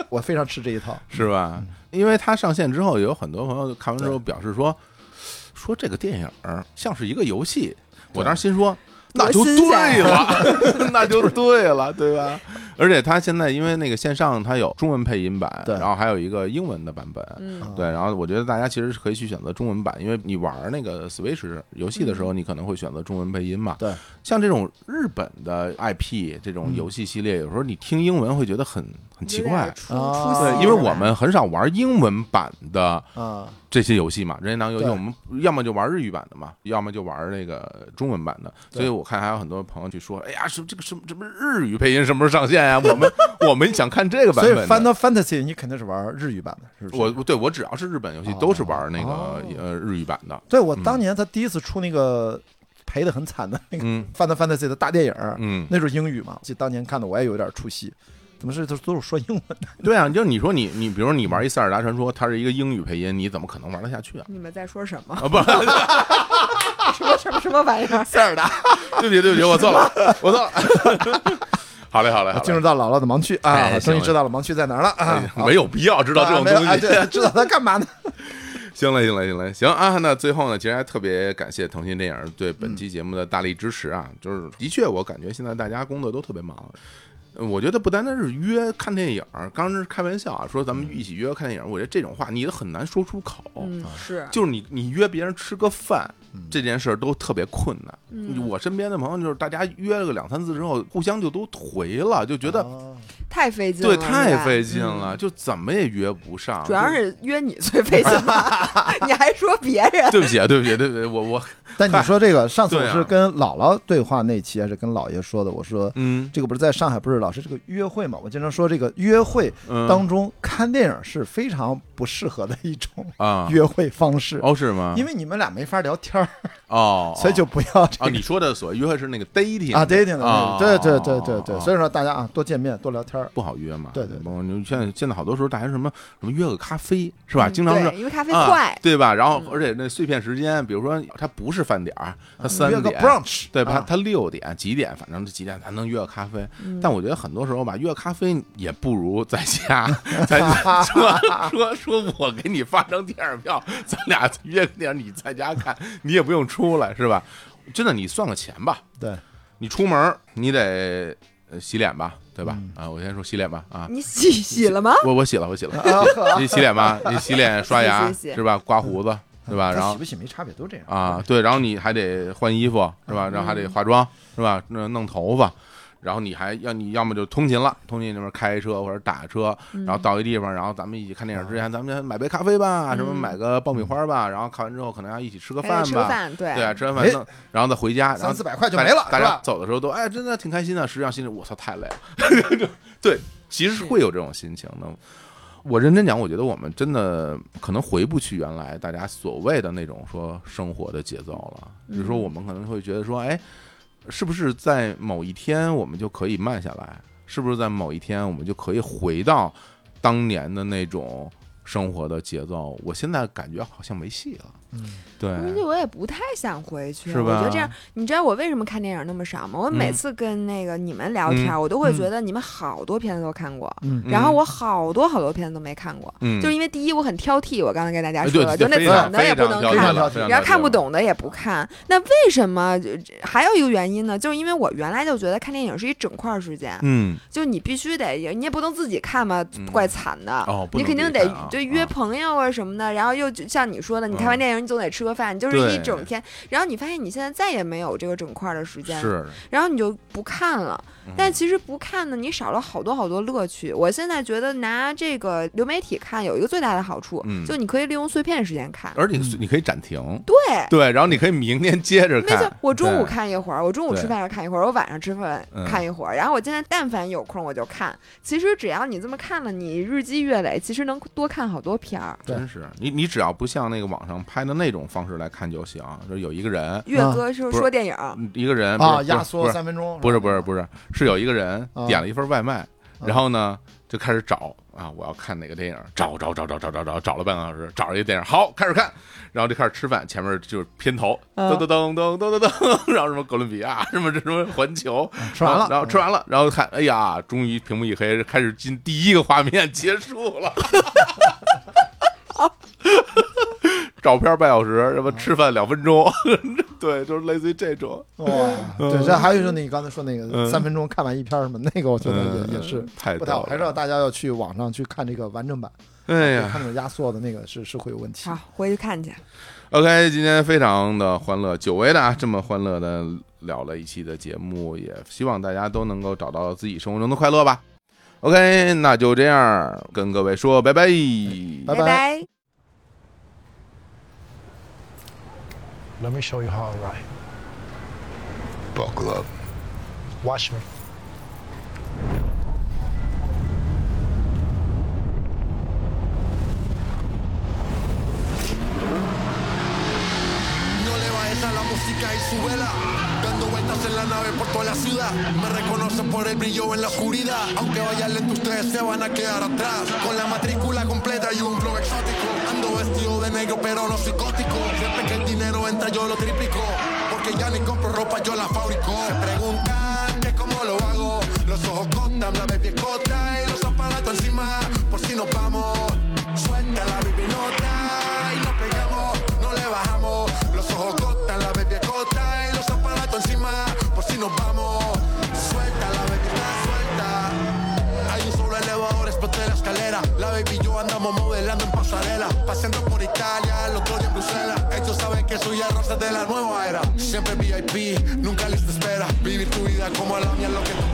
我非常吃这一套。[laughs] 是吧？因为它上线之后，有很多朋友看完之后表示说，说这个电影像是一个游戏。我当时心说，那就对了，[laughs] 那就对了，对吧？而且它现在因为那个线上它有中文配音版，对。然后还有一个英文的版本。嗯。对，然后我觉得大家其实是可以去选择中文版，因为你玩那个 Switch 游戏的时候，你可能会选择中文配音嘛。对，像这种日本的 IP 这种游戏系列，有时候你听英文会觉得很很奇怪。对，因为我们很少玩英文版的啊，这些游戏嘛，任天堂游戏我们要么就玩日语版的嘛，要么就玩那个中文版的。所以我看还有很多朋友去说，哎呀，什么这个什么什么日语配音什么时候上线呀？[laughs] 我们我们想看这个版所以本。Final Fantasy 你肯定是玩日语版的，是不是？我对我只要是日本游戏哦都是玩那个哦呃日语版的。对我当年他第一次出那个赔的很惨的那个嗯 Final Fantasy 的大电影，嗯，那就是英语嘛，记得当年看的我也有点出戏，怎么是都都是说英文的？[laughs] 对啊，就你说你你比如说你玩一塞尔达传说，它是一个英语配音，你怎么可能玩得下去啊？你们在说什么？[laughs] 啊不，什么什么什么玩意儿？塞尔达对不起对不起，我错了，我错了。好嘞好嘞，进入到姥姥的盲区啊，终于知道了盲区在哪儿了！没有必要知道这种东西。对，[laughs] 知道他干嘛呢？[laughs] 行了，行了，行了，行啊！那最后呢，其实还特别感谢腾讯电影对本期节目的大力支持啊！就是的确，我感觉现在大家工作都特别忙。呃我觉得不单单是约看电影，刚是开玩笑啊，说咱们一起约看电影，我觉得这种话你都很难说出口。嗯，是就是你你约别人吃个饭这件事儿都特别困难。嗯我身边的朋友就是大家约了个两三次之后，互相就都回了，就觉得哦太费劲了，对太费劲了，就怎么也约不上。主要是约你最费劲吧？[laughs] 你还说别人？对不起啊，对不起，对不起，我我 [laughs] 但你说这个，上次是跟姥姥对话那期，还是跟姥爷说的？我说嗯这个不是在上海，不是老是这个约会嘛？我经常说这个约会嗯当中看电影是非常不适合的一种啊约会方式，哦是吗？因为你们俩没法聊天儿，[laughs] 哦，所以就不要这啊，个你说的所谓约会是那个 dating 啊 dating 的啊，对对对对对，所以以说大家啊多见面多聊天儿。不好约嘛。对对你现在现在好多时候大家什么什么约个咖啡是吧？嗯经常是对，因为咖啡啊快，对吧？然后嗯而且那碎片时间，比如说他不是饭点儿，它三约个点。brunch，对，他啊他六点几点，反正几点才能约个咖啡。嗯但我觉得很多时候吧，约个咖啡也不如在家，[laughs] 在家说说说我给你发张电影票，咱俩约个电影，你在家看，你也不用出来，是吧？真的，你算个钱吧，对，你出门你得呃洗脸吧，对吧？嗯啊，我先说洗脸吧，啊，你洗洗了吗？我我洗了，我洗了，啊你洗脸吧，你洗脸 [laughs] 刷牙洗洗洗是吧？刮胡子对吧？然后洗不洗没差别，都这样啊，，对，然后你还得换衣服是吧？然后还得化妆是吧？那弄头发，然后你还要你要么就通勤了，通勤那边开车或者打车，然后到一地方，然后咱们一起看电影之前，咱们先买杯咖啡吧，什么嗯买个爆米花吧，然后看完之后可能要一起吃个饭吧，饭，对对啊，吃完哎饭弄，然后再回家，然后三四百块就没了，大家？走的时候都哎，真的挺开心的，实际上心里我操太累了，[laughs] 对，其实会有这种心情的。我认真讲，我觉得我们真的可能回不去原来大家所谓的那种说生活的节奏了。比如说，我们可能会觉得说，哎，是不是在某一天我们就可以慢下来？是不是在某一天我们就可以回到当年的那种生活的节奏？我现在感觉好像没戏了。嗯，对，而且我也不太想回去。是吧我觉得这样，你知道我为什么看电影那么少吗？我每嗯次跟那个你们聊天，我都会嗯觉得你们好多片子都看过，嗯然后我好多好多片子都没看过。嗯，就是因为第一我很挑剔，我刚才跟大家哎说了，就那对非常惨的也不能看非常挑剔了，看非常然后看不懂的也不看。那为什么？就还有一个原因呢，就是因为我原来就觉得看电影是一整块时间，嗯，就你必须得，你也不能自己看嘛嗯，怪惨的。哦，你肯定得自己看啊对约啊朋友啊什么的，然后又就像你说的，你看完嗯电影你总得吃个饭，就是一整天。然后你发现你现在再也没有这个整块的时间，是，然后你就不看了。嗯但其实不看呢，你少了好多好多乐趣。我现在觉得拿这个流媒体看有一个最大的好处，嗯就你可以利用碎片时间看。而且你你可以暂停，对，对，然后你可以明天接着看。没错，我中午看一会儿，我中午吃饭时候看一会儿，我晚上吃饭嗯看一会儿，然后我现在但凡有空我就看。其实只要你这么看了，你日积月累，其实能多看好多片儿。真是你，你只要不像那个网上拍的的那种方式来看就行，就是有一个人，岳哥是不是说电影，嗯一个人啊，压缩三分钟，不是不是不是，是有一个人啊点了一份外卖，然后呢就开始找啊，我要看哪个电影，找找找找找找找，找了半个小时，找着一个电影，好开始看，然后就开始吃饭，前面就是片头，嗯噔噔噔噔噔噔噔，[laughs] 然后什么哥伦比亚，什么这什么环球，吃完了然后吃完了，然后看，哎呀，终于屏幕一黑，开始进第一个画面，结束了。[laughs] [laughs] 照片半小时，什么吃饭两分钟，[laughs] 对，就是类似于这种，哇，对，这还有就是你刚才说那个嗯三分钟看完一篇什么，那个我觉得也也是嗯太不太好，还是要。大家要去网上去看这个完整版，哎呀，看那种压缩的那个是是会有问题好。回去看去。OK，今天非常的欢乐，久违的啊，这么欢乐的聊了一期的节目，也希望大家都能够找到自己生活中的快乐吧。OK，那就这样，跟各位说拜拜。拜拜拜。Let me show you how I ride. Buckle up. Watch me. No le bajes a la música y súbela. Por toda la ciudad. Me reconocen por el brillo en la oscuridad. Aunque vaya lento, ustedes se van a quedar atrás. Con la matrícula completa y un flow exótico. Ando vestido de negro, pero no psicótico. Siempre que el dinero entra, yo lo triplico. Porque ya ni compro ropa, yo la fabrico. Se preguntan que cómo lo hago. Los ojos contan, la baby escota y los aparatos encima. Por si nos vamos. Andamos modelando en pasarela. Paseando por Italia, el otro día en Bruselas. Ellos saben que soy el rosa de la nueva era. Siempre VIP, nunca lista espera. Vivir tu vida como la mía, lo que tú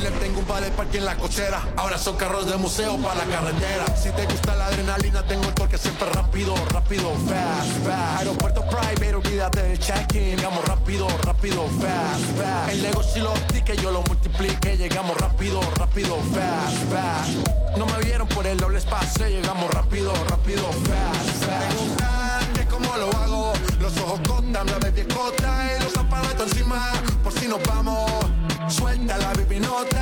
le tengo un ballet parque en la cochera. Ahora son carros de museo para la carretera. Si te gusta la adrenalina, tengo el toque siempre rápido, rápido, fast, fast. Aeropuerto private, olvídate del check-in. Llegamos rápido, rápido, fast, fast. El negocio lo que yo lo multiplique. Llegamos rápido, rápido, fast, fast. No me vieron por el doble espacio, llegamos rápido, rápido, fast, fast. Me cómo lo hago. Los ojos contan, la bestia escota y los zapatos encima. Por si nos vamos Suelta la baby, no te